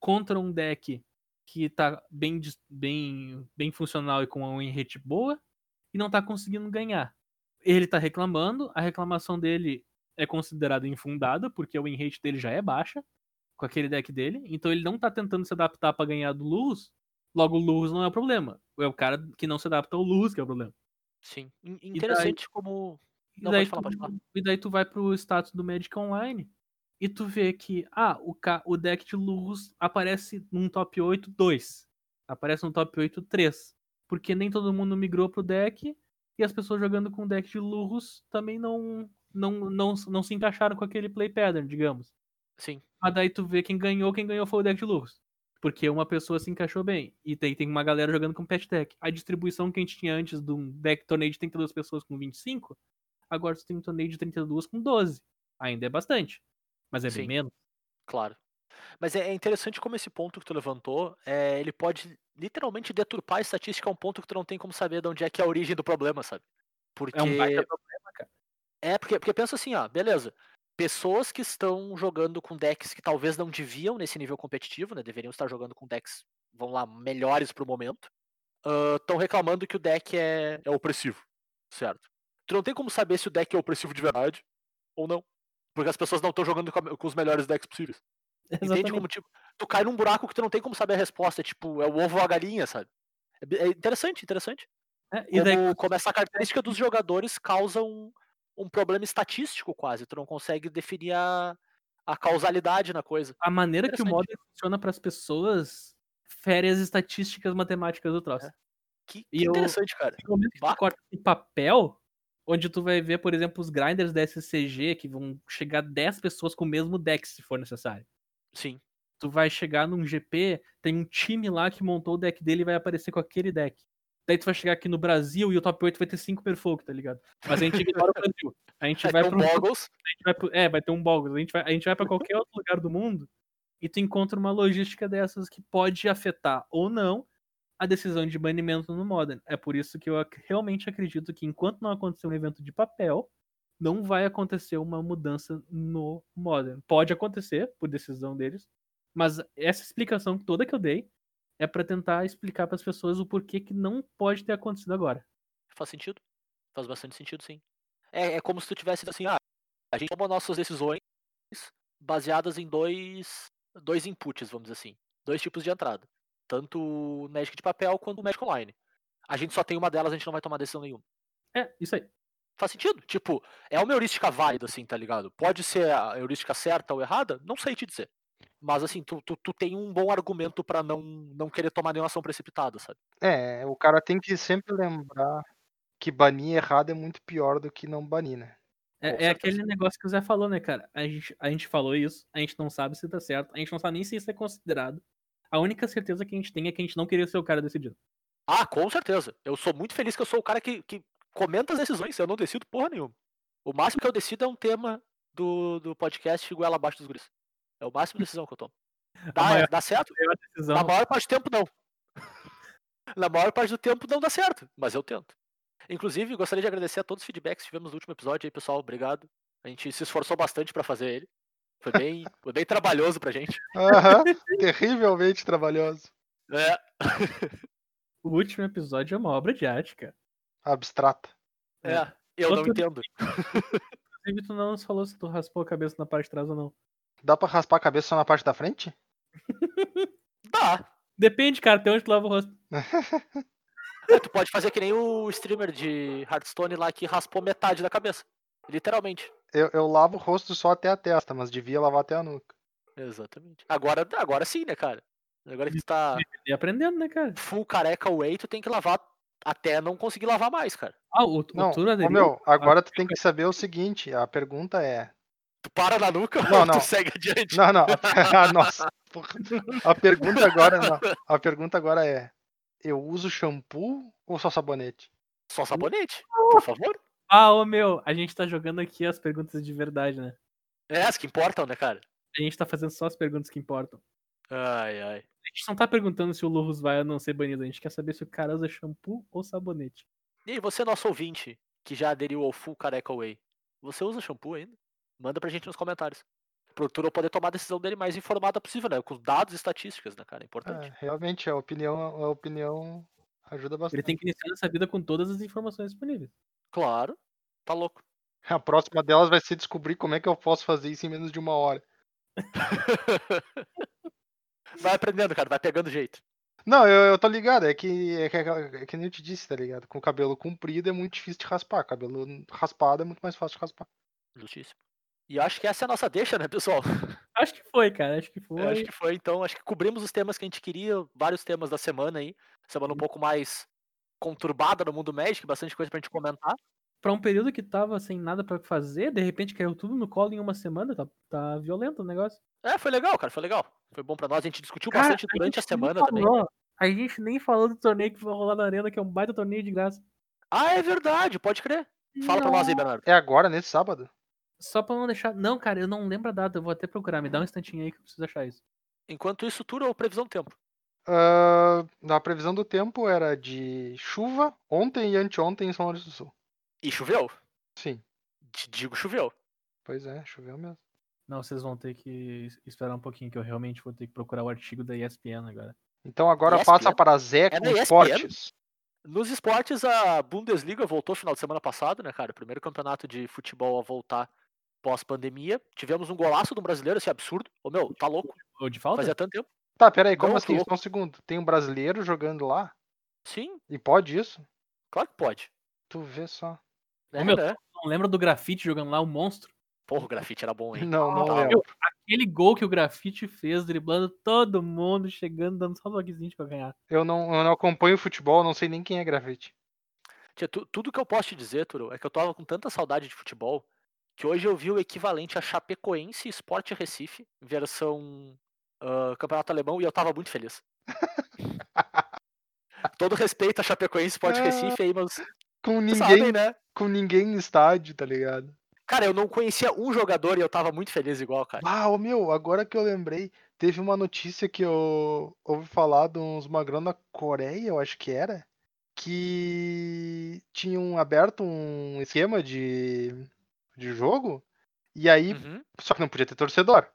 contra um deck que tá bem bem bem funcional e com uma win rate boa e não tá conseguindo ganhar. Ele tá reclamando, a reclamação dele é considerada infundada porque a win rate dele já é baixa com aquele deck dele, então ele não tá tentando se adaptar pra ganhar do Luz, logo o Luz não é o problema. É o cara que não se adapta ao Luz que é o problema. Sim. In- Interessante como. E Não, daí, pode falar, pode tu, falar. e daí tu vai pro status do Magic Online e tu vê que, ah, o, ca- o deck de Lurus aparece num top 8 2. Aparece no top 8 3. Porque nem todo mundo migrou pro deck e as pessoas jogando com o deck de Lurus também não, não, não, não se encaixaram com aquele play pattern, digamos. Sim, Mas daí tu vê quem ganhou, quem ganhou foi o deck de Lurus. Porque uma pessoa se encaixou bem. E tem, tem uma galera jogando com pet deck. A distribuição que a gente tinha antes de um deck torneio de 32 pessoas com 25, agora você tem um torneio de 32 com 12. Ainda é bastante. Mas é bem Sim. menos. claro. Mas é é interessante como esse ponto que tu levantou, é, ele pode literalmente deturpar a estatística a um ponto que tu não tem como saber de onde é que é a origem do problema, sabe? Porque É um baita problema, cara. É, porque, porque pensa assim, ó, beleza. Pessoas que estão jogando com decks que talvez não deviam nesse nível competitivo, né? Deveriam estar jogando com decks, vão lá, melhores pro momento. Estão reclamando que o deck é, é opressivo. Certo. Tu não tem como saber se o deck é opressivo de verdade ou não. Porque as pessoas não estão jogando com, os melhores decks possíveis. Entende Exatamente. como, tipo, tu cai num buraco que tu não tem como saber a resposta. Tipo, é o ovo ou a galinha, sabe? É, é interessante, interessante É, e daí, como, como essa característica dos jogadores causa um, problema estatístico quase. Tu não consegue definir a, a causalidade na coisa. a maneira que o modem funciona para as pessoas fere as estatísticas matemáticas do troço. É. Que, E que eu- interessante, cara. No momento que Bah. tu corta em papel, onde tu vai ver, por exemplo, os grinders da SCG, que vão chegar 10 pessoas com o mesmo deck, se for necessário. Sim, Tu vai chegar num GP, tem um time lá que montou o deck dele e vai aparecer com aquele deck. Daí tu vai chegar aqui no Brasil e o top 8 vai ter 5 Perfog, tá ligado? Mas a gente ignora o Brasil. A gente vai vai um pro, Boggles. vai pro- É, vai ter um Boggles. A gente vai, a gente vai pra qualquer outro lugar do mundo e tu encontra uma logística dessas que pode afetar ou não a decisão de banimento no Modern. É por isso que eu realmente acredito que enquanto não acontecer um evento de papel, não vai acontecer uma mudança no Modern. Pode acontecer por decisão deles, mas essa explicação toda que eu dei é pra tentar explicar para as pessoas o porquê que não pode ter acontecido agora. Faz sentido. Faz bastante sentido, sim. É, é como se tu tivesse assim, ah, a gente toma nossas decisões baseadas em dois, dois inputs, vamos dizer assim. Dois tipos de entrada. Tanto o Magic de papel quanto o Magic Online. A gente só tem uma delas, a gente não vai tomar decisão nenhuma. É, isso aí. Faz sentido. Tipo, é uma heurística válida, assim, tá ligado? Pode ser a heurística certa ou errada, não sei te dizer. Mas assim, tu, tu, tu tem um bom argumento pra não, não querer tomar nenhuma ação precipitada, sabe? É, o cara tem que sempre lembrar que banir errado é muito pior do que não banir, né? É, é aquele negócio que o Zé falou, né, cara? A gente, a gente falou isso, a gente não sabe se tá certo, a gente não sabe nem se isso é considerado. A única certeza que a gente tem é que a gente não queria ser o cara decidido. Ah, com certeza. Eu sou muito feliz que eu sou o cara que, que comenta as decisões, eu não decido porra nenhuma. O máximo que eu decido é um tema do, do podcast goela abaixo dos guris. É o máximo de decisão que eu tomo. Dá, maior- dá certo? maior. Na maior parte do tempo, não. Na maior parte do tempo não dá certo, mas eu tento. Inclusive, gostaria de agradecer a todos os feedbacks que tivemos no último episódio aí, pessoal. Obrigado. A gente se esforçou bastante pra fazer ele. Foi bem, foi bem trabalhoso pra gente. Aham, terrivelmente trabalhoso. É, O último episódio é uma obra de arte, cara. Abstrata. é, eu não Outro- entendo. Inclusive, tu não nos falou se tu raspou a cabeça na parte de trás ou não. Dá pra raspar a cabeça só na parte da frente? Dá. Depende, cara, até onde tu lava o rosto. É, tu pode fazer que nem o streamer de Hearthstone lá que raspou metade da cabeça. Literalmente. Eu, eu lavo o rosto só até a testa, mas devia lavar até a nuca. Exatamente. Agora, agora sim, né, cara? Agora que tu tá E aprendendo, né, cara? full careca way, tu tem que lavar até não conseguir lavar mais, cara. Ah, o, Não, o meu, agora tu tem que saber o seguinte, a pergunta é... Tu para na nuca Não, ou não. tu segue adiante? Não, não, nossa, porra. A pergunta agora, não, a pergunta agora é, eu uso shampoo ou só sabonete? Só sabonete, por favor. Ah, ô meu, a gente tá jogando aqui as perguntas de verdade, né? É as que importam, né, cara? A gente tá fazendo só as perguntas que importam. Ai, ai. A gente não tá perguntando se o Lurus vai ou não ser banido, a gente quer saber se o cara usa shampoo ou sabonete. E aí, você, nosso ouvinte, que já aderiu ao full careca way, você usa shampoo ainda? Manda pra gente nos comentários. Pro Turo poder tomar a decisão dele mais informada possível, né? Com dados e estatísticas, né, cara? É importante. É, realmente, a opinião, a opinião ajuda bastante. Ele tem que iniciar essa vida com todas as informações disponíveis. Claro. Tá louco. A próxima delas vai ser descobrir como é que eu posso fazer isso em menos de uma hora. vai aprendendo, cara. Vai pegando jeito. Não, eu, eu tô ligado, é que, é que é que nem eu te disse, tá ligado? Com o cabelo comprido é muito difícil de raspar, cabelo raspado é muito mais fácil de raspar. Justíssimo. E eu acho que essa é a nossa deixa, né, pessoal? Acho que foi, cara, acho que foi. Eu acho que foi, então. Acho que cobrimos os temas que a gente queria, vários temas da semana aí. Semana um pouco mais conturbada no mundo Magic, bastante coisa pra gente comentar. Pra um período que tava sem nada pra fazer, de repente caiu tudo no colo em uma semana, tá, tá violento o negócio. É, foi legal, cara, foi legal. Foi bom pra nós. A gente discutiu Cara, bastante durante a, nem semana também. A gente nem falou do torneio que vai rolar na arena, que é um baita torneio de graça. Ah, é verdade, pode crer. Fala pra nós aí, Bernardo. É agora, nesse sábado? Só pra não deixar. Não, cara, eu não lembro a data, eu vou até procurar. Me dá um instantinho aí que eu preciso achar isso. Enquanto isso, tudo ou previsão do tempo? Ah, a previsão do tempo era de chuva ontem e anteontem em São Lourenço do Sul. E choveu? Sim, Te digo, choveu. pois é, choveu mesmo. Não, vocês vão ter que es- esperar um pouquinho, que eu realmente vou ter que procurar o artigo da ESPN agora. Então agora ESPN? passa para Zeca É da ESPN? Esportes. Nos esportes, a Bundesliga voltou final de semana passado, né, cara? Primeiro campeonato de futebol a voltar pós-pandemia. Tivemos um golaço do brasileiro, esse absurdo. Ô, meu, tá louco. Ou de falta? Fazia tanto tempo. Tá, peraí, como Não, assim? Só um segundo. Tem um brasileiro jogando lá? Sim, E pode isso? claro que pode. Tu vê só. É, meu, né? Não lembra do grafite jogando lá, o monstro? Porra, o grafite era bom, hein? Não, não Tá lembro. Meu, aquele gol que o grafite fez, driblando todo mundo, chegando, dando só um toquezinho de ganhar. Eu não, eu não acompanho futebol, não sei nem quem é grafite. Tia, tu- tudo que eu posso te dizer, Turo, é que eu tava com tanta saudade de futebol que hoje eu vi o equivalente a Chapecoense Sport Recife, versão ah, Campeonato Alemão, e eu tava muito feliz. Todo respeito a Chapecoense Sport Ah, Recife aí, mas Com ninguém, sabem, né? com ninguém no estádio, tá ligado? Cara, eu não conhecia um jogador e eu tava muito feliz igual, cara. Ah, ô meu, agora que eu lembrei, teve uma notícia que eu ouvi falar de uns magrão na Coreia, eu acho que era, que tinham aberto um esquema de, de jogo, e aí, Uhum, só que não podia ter torcedor.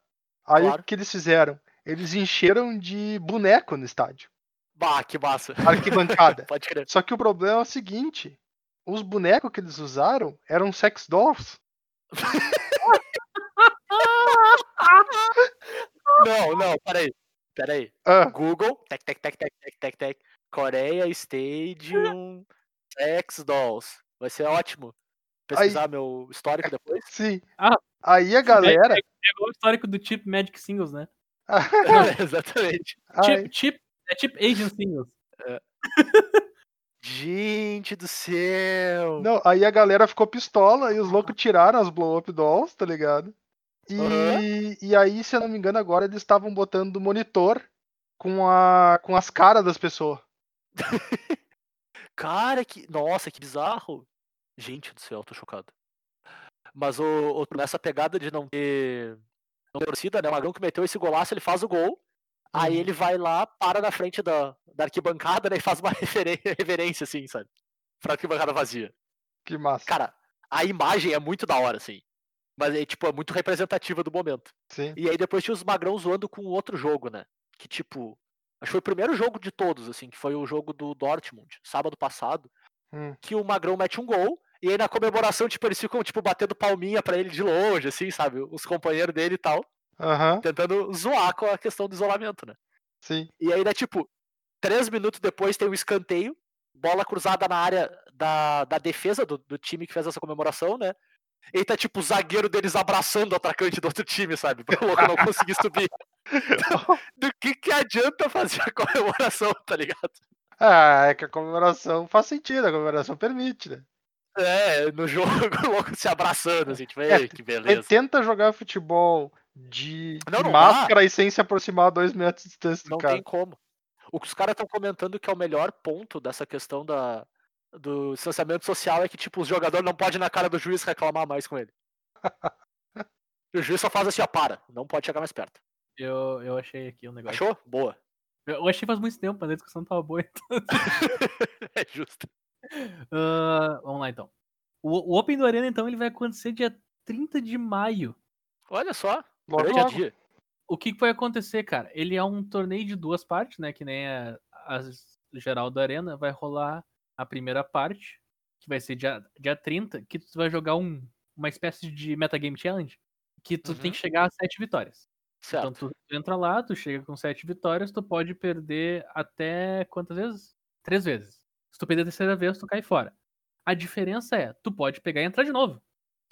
Aí Claro. o que eles fizeram? Eles encheram de boneco no estádio, Bah, que massa. arquibancada. Pode crer. Só que o problema é o seguinte, os bonecos que eles usaram eram sex dolls. Não, não, peraí. Peraí. Ah, Google, tec, tec, tec, tec, tec, tec, tec. Coreia Stadium X Dolls. Vai ser ótimo. Pesquisar meu histórico depois. sim. Ah. Aí a galera. É igual o histórico do Chip Magic Singles, né? Exatamente. Aí- Chip, chip, é Chip Asian Singles. Gente do céu. Não, aí a galera ficou pistola e os loucos tiraram as blow-up dolls, tá ligado? E, Aham. e aí, se eu não me engano, agora eles estavam botando monitor com, a, com as caras das pessoas. Cara, que. Nossa, que bizarro. Gente do céu, tô chocado. Mas o, o- nessa pegada de não ter, não ter torcida, né? O Magrão que meteu esse golaço, ele faz o gol. Aí Uhum. ele vai lá, para na frente da, da arquibancada, né? E faz uma reverência, assim, sabe? Pra arquibancada vazia. Que massa. Cara, a imagem é muito da hora, assim. Mas é, tipo, é muito representativa do momento. Sim. E aí depois tinha os Magrão zoando com outro jogo, né? Que tipo. Acho que foi o primeiro jogo de todos, assim, que foi o jogo do Dortmund, sábado passado, Hum. que o Magrão mete um gol, e aí na comemoração, tipo, eles ficam, tipo, batendo palminha pra ele de longe, assim, sabe? Os companheiros dele e tal, Aham. tentando zoar com a questão do isolamento, né? Sim. E aí, né, tipo, três minutos depois tem um escanteio, bola cruzada na área da, da defesa do, do time que fez essa comemoração, né? E tá, tipo, o zagueiro deles abraçando o atacante do outro time, sabe? Pra o louco não conseguir subir. Então, do que que adianta fazer a comemoração, tá ligado? Ah, é que a comemoração faz sentido, a comemoração permite, né? É, no jogo, o louco se abraçando, assim, tipo, É, que Ele beleza. tenta jogar futebol de, Não, de não máscara e sem se aproximar a dois metros de distância Não do cara. tem como. O que os caras estão comentando que é o melhor ponto dessa questão da, do distanciamento social é que, tipo, os jogadores não podem ir na cara do juiz reclamar mais com ele. O juiz só faz assim, ó, para, não pode chegar mais perto. Eu, eu achei aqui um negócio. Achou? Boa. Eu achei faz muito tempo, mas a discussão tava boa. Então. é justo. Ah, vamos lá então. O, o Open do Arena, então, ele vai acontecer dia 30 de maio. Olha só, Logo, logo. dia. O que, que vai acontecer, cara? Ele é um torneio de duas partes, né? Que nem a, a geral do Arena. Vai rolar a primeira parte, que vai ser dia, dia 30, que tu vai jogar um, uma espécie de metagame challenge. Que tu tem Uhum. que chegar a sete vitórias. Certo. Então tu entra lá, tu chega com sete vitórias, tu pode perder até quantas vezes? Três vezes. Se tu perder a terceira vez, tu cai fora. A diferença é, tu pode pegar e entrar de novo.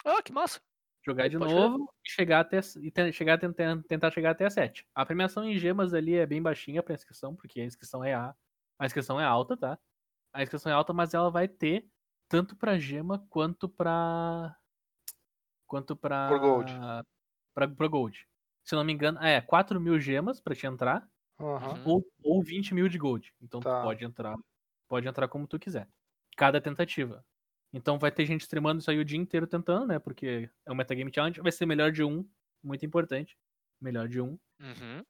Ah, que massa. Jogar de Pode novo e chegar até e chegar tentar, tentar chegar até a 7. A premiação em gemas ali é bem baixinha pra inscrição, porque a inscrição é a, a inscrição é alta, tá? A inscrição é alta, mas ela vai ter tanto pra gema quanto pra quanto pra Por gold. Pra, pra gold. Se eu não me engano, é 4 mil gemas pra te entrar. Uhum. ou, ou 20 mil de gold. Então Tá. tu pode entrar, pode entrar como tu quiser. Cada tentativa. Então vai ter gente streamando isso aí o dia inteiro tentando, né? Porque é um metagame challenge, vai ser melhor de um, muito importante. Melhor de um. Uhum.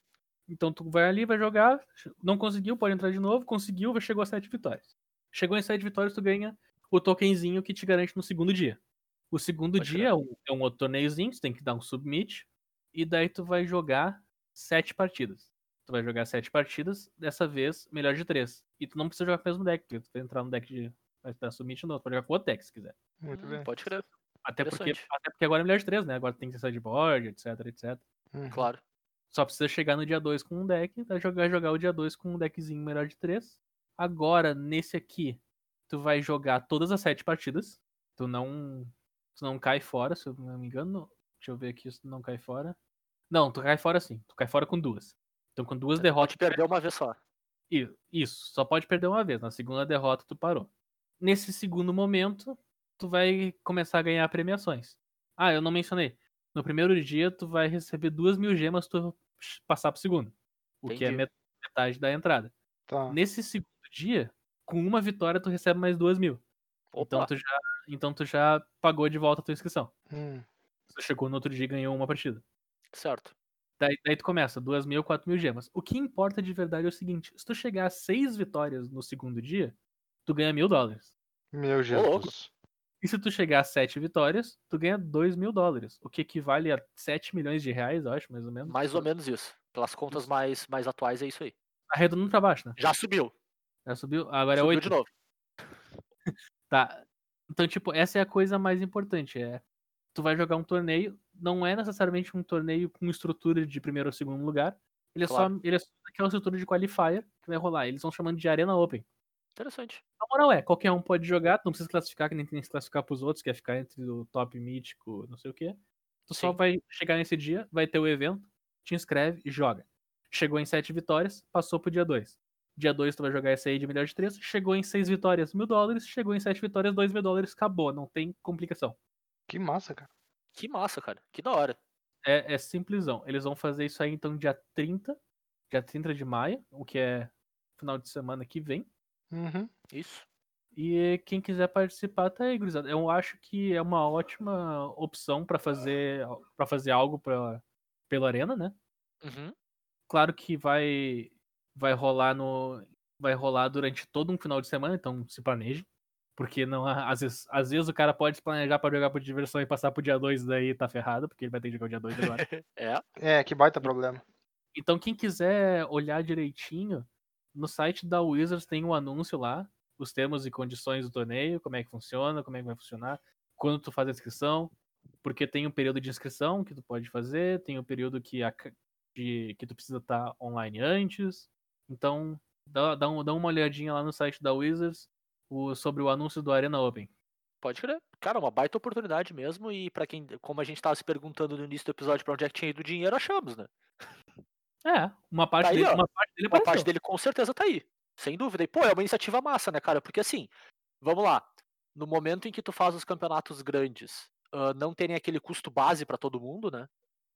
Então tu vai ali, vai jogar, não conseguiu, pode entrar de novo, conseguiu, chegou a 7 vitórias. Chegou em 7 vitórias, tu ganha o tokenzinho que te garante no segundo dia. O segundo Pode dia é um, é um outro torneiozinho, tu tem que dar um submit, e daí tu vai jogar 7 partidas. Tu vai jogar 7 partidas, dessa vez melhor de 3. E tu não precisa jogar com o mesmo deck, porque tu vai entrar no deck de. Vai dar submit novo, tu pode jogar com outro deck se quiser. Muito Hum, bem. Pode crer, Até porque, até porque agora é melhor de 3, né? Agora tem que ter sideboard, etc, etc. Uhum. claro. Só precisa chegar no dia 2 com um deck, vai jogar, jogar o dia 2 com um deckzinho melhor de 3. Agora, nesse aqui, tu vai jogar todas as 7 partidas. Tu não. Tu não cai fora, se eu não me engano. Deixa eu ver aqui se tu não cai fora. Não, tu cai fora sim. Tu cai fora com duas. Então com duas derrotas. Pode perder uma vez só. Isso, só pode perder uma vez. Na segunda derrota, tu parou. Nesse segundo momento, tu vai começar a ganhar premiações. Ah, eu não mencionei. No primeiro dia, tu vai receber duas mil gemas tu passar pro segundo. O que é Entendi. met- metade da entrada. Tá. Nesse segundo dia, com uma vitória, tu recebe mais duas mil. Então tu, já, então tu já pagou de volta a tua inscrição. Hum. Tu chegou no outro dia e ganhou uma partida. certo. Daí, daí tu começa, duas mil, quatro mil gemas. O que importa de verdade é o seguinte: se tu chegar a seis vitórias no segundo dia, tu ganha mil dólares. Meu. Jesus. E se tu chegar a sete vitórias, tu ganha dois mil dólares. O que equivale a 7 milhões de reais, eu acho, mais ou menos. Mais ou menos isso. Pelas contas mais, mais atuais é isso aí. Arredondando pra baixo, né? Já subiu. Já subiu. Agora é subiu oito. de novo. Tá. Então, tipo, essa é a coisa mais importante. É, tu vai jogar um torneio, não é necessariamente um torneio com estrutura de primeiro ou segundo lugar. Ele é Claro. só ele é só aquela estrutura de qualifier que vai rolar. Eles estão chamando de Arena Open. Interessante. A moral é, qualquer um pode jogar, tu não precisa se classificar, que nem tem que se classificar pros outros, que é ficar entre o top mítico, não sei o quê. Tu só Sim. vai chegar nesse dia, vai ter o evento, te inscreve e joga. Chegou em sete vitórias, passou pro dia 2. Dia 2 tu vai jogar esse aí de melhor de três, chegou em seis vitórias, mil dólares, chegou em sete vitórias, dois mil dólares, acabou, não tem complicação. Que massa, cara. Que massa, cara. Que da hora. É, é simplesão. Eles vão fazer isso aí então dia 30, dia 30 de maio, o que é final de semana que vem. Uhum. Isso. E quem quiser participar, tá aí, gurizada. Eu acho que é uma ótima opção pra fazer para fazer algo pra, pela Arena, né? Uhum. Claro que vai vai rolar no vai rolar durante todo um final de semana, então se planeje. Porque não há- às vezes, às vezes o cara pode planejar pra jogar por diversão e passar pro dia 2 daí tá ferrado, porque ele vai ter que jogar o dia 2 agora. É. É, que baita problema. Então, quem quiser olhar direitinho, no site da Wizards tem um anúncio lá, os termos e condições do torneio, como é que funciona, como é que vai funcionar, quando tu faz a inscrição, porque tem um período de inscrição que tu pode fazer, tem um período que, a, de, que tu precisa estar online antes. Então, dá, dá, um, dá uma olhadinha lá no site da Wizards o, sobre o anúncio do Arena Open. Pode crer. Cara, uma baita oportunidade mesmo. E pra quem, como a gente tava se perguntando no início do episódio pra onde é que tinha ido o dinheiro, achamos, né? É, uma parte, aí, dele, ó. uma parte dele Uma apareceu. parte dele com certeza tá aí. Sem dúvida. E, pô, é uma iniciativa massa, né, cara? Porque assim, vamos lá. No momento em que tu faz os campeonatos grandes, ah, não terem aquele custo base pra todo mundo, né?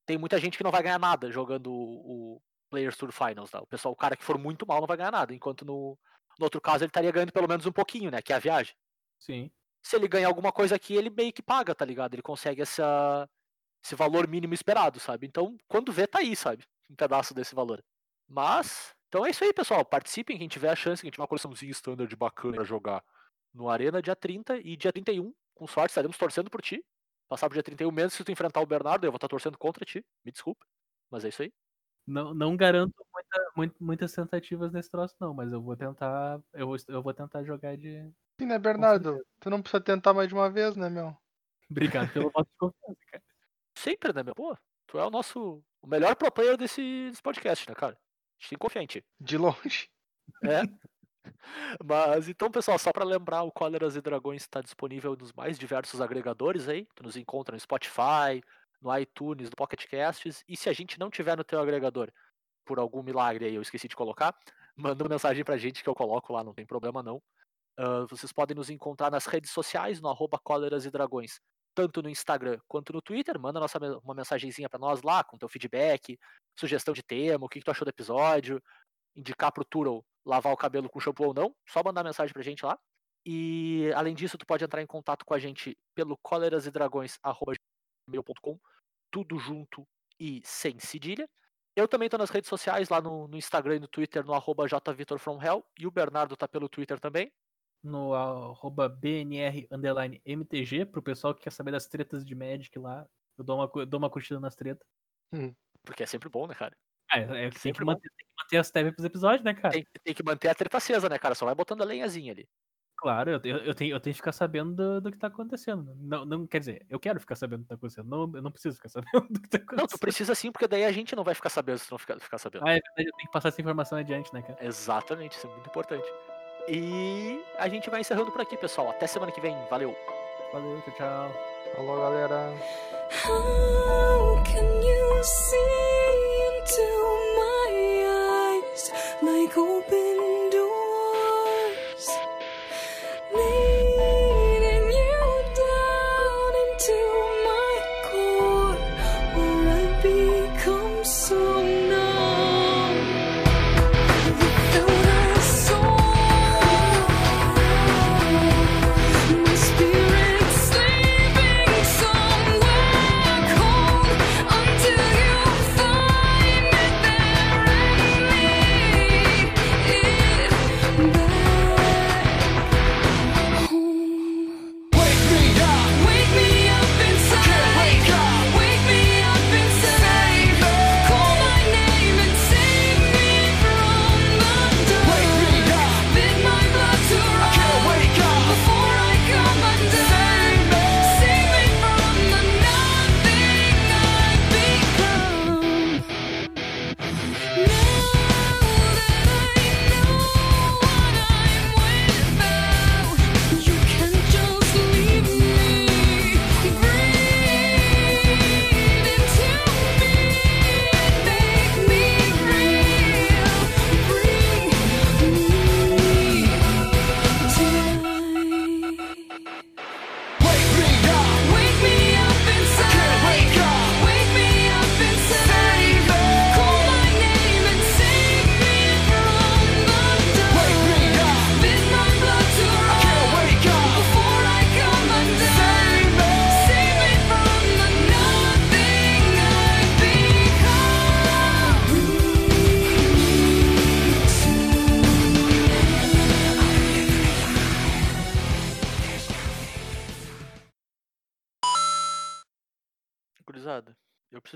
Tem muita gente que não vai ganhar nada jogando o, o Players Tour Finals, tá? O pessoal, o cara que for muito mal não vai ganhar nada. Enquanto no, no outro caso ele estaria ganhando pelo menos um pouquinho, né? Que é a viagem. Sim. Se ele ganhar alguma coisa aqui, ele meio que paga, tá ligado? Ele consegue essa, esse valor mínimo esperado, sabe? Então, quando vê, tá aí, sabe? Um pedaço desse valor. Mas, então é isso aí, pessoal. Participem, quem tiver a chance, quem tiver uma coleçãozinha standard bacana pra jogar no Arena dia 30 e dia 31. Com sorte, estaremos torcendo por ti. Passar pro dia 31 mesmo se tu enfrentar o Bernardo, eu vou estar torcendo contra ti. Me desculpa. Mas é isso aí. Não, não garanto muito- muitas tentativas nesse troço, não, mas eu vou tentar. Eu vou, eu vou tentar jogar de. Sim, né, Bernardo? Tu não precisa tentar mais de uma vez, né, meu? Obrigado pelo voto de confiança, cara. Sempre, né, meu? Pô, tu é o nosso. O melhor pro player desse, desse podcast, né, cara? A gente tem que confiar em ti. De longe. É. Mas então, pessoal, só pra lembrar, o Cóleras e Dragões está disponível nos mais diversos agregadores aí. Tu nos encontra no Spotify, no iTunes, no Pocket Casts. E se a gente não tiver no teu agregador, por algum milagre aí, eu esqueci de colocar, manda uma mensagem pra gente que eu coloco lá, não tem problema não. Ah, vocês podem nos encontrar nas redes sociais, no arroba Cóleras e Dragões, tanto no Instagram quanto no Twitter. Manda nossa, uma mensagenzinha pra nós lá, com teu feedback, sugestão de tema, o que, que tu achou do episódio, indicar pro Turo lavar o cabelo com shampoo ou não, só mandar mensagem pra gente lá. E além disso, tu pode entrar em contato com a gente pelo colerasedragões.com, tudo junto e sem cedilha. Eu também tô nas redes sociais, lá no, no Instagram e no Twitter, no arroba jvitorfromhell, e o Bernardo tá pelo Twitter também. No arroba BNR underline MTG, pro pessoal que quer saber das tretas de Magic lá. Eu dou uma, cu- dou uma curtida nas tretas. Porque é sempre bom, né, cara? Ah, é, é, tem, que Sempre manter, tem que manter as tabs pros episódios, né, cara? Tem, tem que manter a treta acesa, né, cara? Só vai botando a lenhazinha ali. Claro, eu, eu, eu tenho, eu tenho que ficar sabendo do, do que tá acontecendo. Não, não, quer dizer, eu quero ficar sabendo do que tá acontecendo. Não, eu não preciso ficar sabendo do que tá acontecendo. Não, tu precisa sim, porque daí a gente não vai ficar sabendo se tu não ficar, ficar sabendo. Ah, é verdade, eu tenho que passar essa informação adiante, né, cara? Exatamente, isso é muito importante. E a gente vai encerrando por aqui, pessoal. Até semana que vem. Valeu! Valeu, tchau, tchau. Falou, galera. How can you see into my eyes like open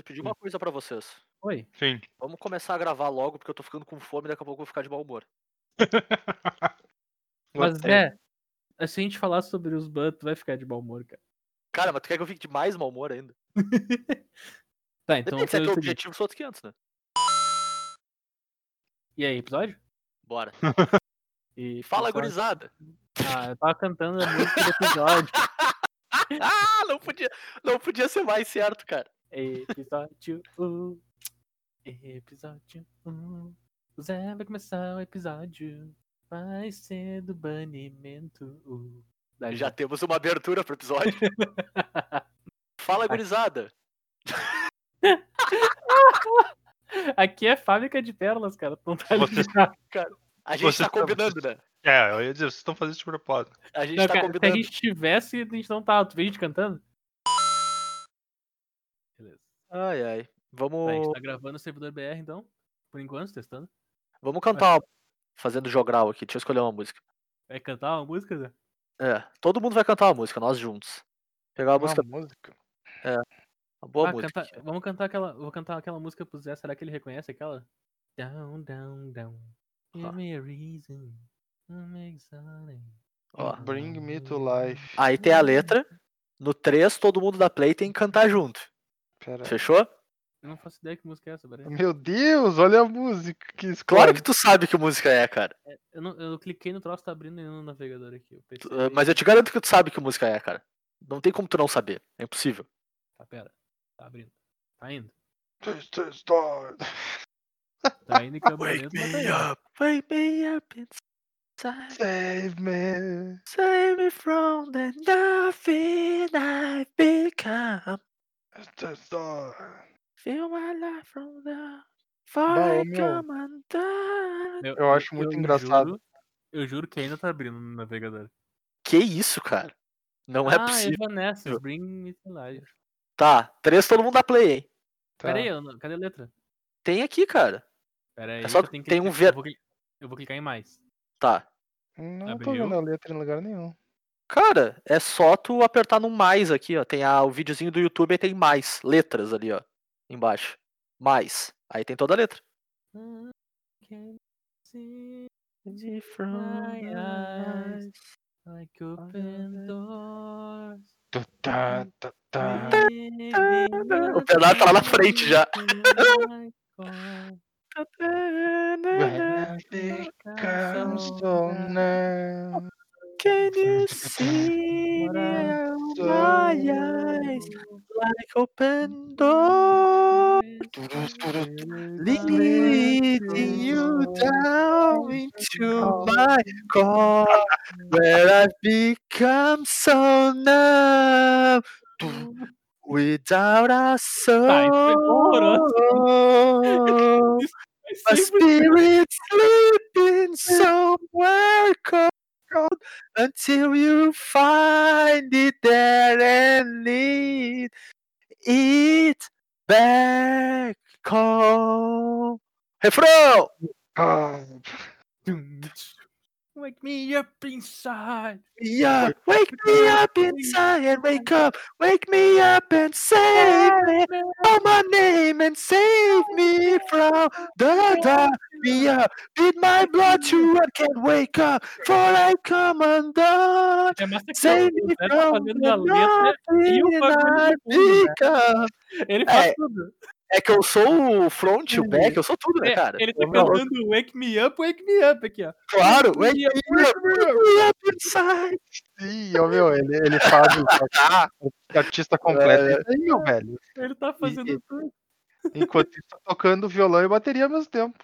preciso pedir uma coisa pra vocês. Oi. Sim. Vamos começar a gravar logo, porque eu tô ficando com fome e daqui a pouco eu vou ficar de mau humor. Mas é. Se a gente falar sobre os Butt, tu vai ficar de mau humor, cara. Cara, mas tu quer que eu fique de mais mau humor ainda? Tá, então. Depende se é teu objetivo, são outros 500, né? E aí, episódio? Bora. E Fala, episódio? gurizada. Ah, eu tava cantando a música do episódio. Ah, não podia, não podia ser mais certo, cara. Episódio 1. Episódio 1. O Zé vai começar o episódio. Vai ser do banimento. Daí Já temos uma abertura pro episódio. Fala, gurizada. Aqui é fábrica de pérolas, cara. Tu não tá Vocês- ligado. A gente Vocês tá combinando, né? É, eu ia dizer, vocês estão fazendo isso de propósito. A gente Não, tá cara, se a combinando. gente tivesse, a gente não tava. Tu vê a gente cantando? Ai, ai. Tá, a Vamos, gente tá gravando o servidor BR, então. Por enquanto, testando. vamos cantar uma... Fazendo jogral aqui. Deixa eu escolher uma música. Vai cantar uma música, Zé? É, todo mundo vai cantar uma música, nós juntos. Pegar uma Uma música, música. uma boa Ah, música. canta- Vamos cantar aquela. Vou cantar aquela música pro Zé. Será que ele reconhece aquela? Down, down, down. Give Ah. me a reason. I'm excited. Ó. Bring me to life. Aí tem a letra. No 3, todo mundo da play tem que cantar junto. Pera. Fechou? Eu não faço ideia que música é essa, peraí. Meu Deus, olha a música que escolhe. Claro que tu sabe que música é, cara. Eu, não, eu cliquei no troço, tá abrindo no navegador aqui. Eu Tu- eh, Mas eu te garanto que tu sabe que música é, cara. Não tem como tu não saber. É impossível. Tá, pera. Tá abrindo. Tá indo. Start. Tá indo em câmera lenta, mas tá up, wake me up inside. Save me. Save me from the nothing I've become. Feel my life from the meu. come undone. Meu, Eu acho muito engraçado. Juro, eu juro que ainda tá abrindo no navegador. Que isso, cara? Não é ah, possível. Evanescence, Bring Me to Life. Tá, três todo mundo dá play, hein? Tá. Pera aí, eu não- cadê a letra? Tem aqui, cara. Pera aí, É só que eu tem um ver- Eu vou, cli- eu vou clicar em mais. Tá. Não tô Abriu. vendo a letra em lugar nenhum. Cara, é só tu apertar no mais aqui, ó. Tem a, o videozinho do YouTube e tem mais letras ali, ó. Embaixo. Mais. Aí tem toda a letra. Can see From my eyes. eyes. like open doors. Tu. O Bernardo tá lá na frente já. When I become so numb, Can you see my eyes? like open doors? Leading you down into my core where I've become so numb without a Tá, isso foi soul. My spirit sleeping somewhere cold until you find it there and lead it back home. Refrão! Ah, Wake me up inside. Yeah, wake me up inside and wake up, wake me up and save me. Call my name and save me from the dark. Me beat my blood to I can't wake up, for I come undone. É Save me from the a letra o nothing bagulho I de fundo, né? become. Ele faz tudo. É que eu sou o front, o back, eu sou tudo, né, É, cara? ele tá cantando Wake Me Up, Wake Me Up aqui, ó. Claro, wake me up, me up, wake me up inside. sim, ó, meu, ele, ele faz o Ah, o artista completo. É. Isso aí, meu velho. Ele tá fazendo e- tudo. Enquanto isso, tá tocando violão e bateria ao mesmo tempo.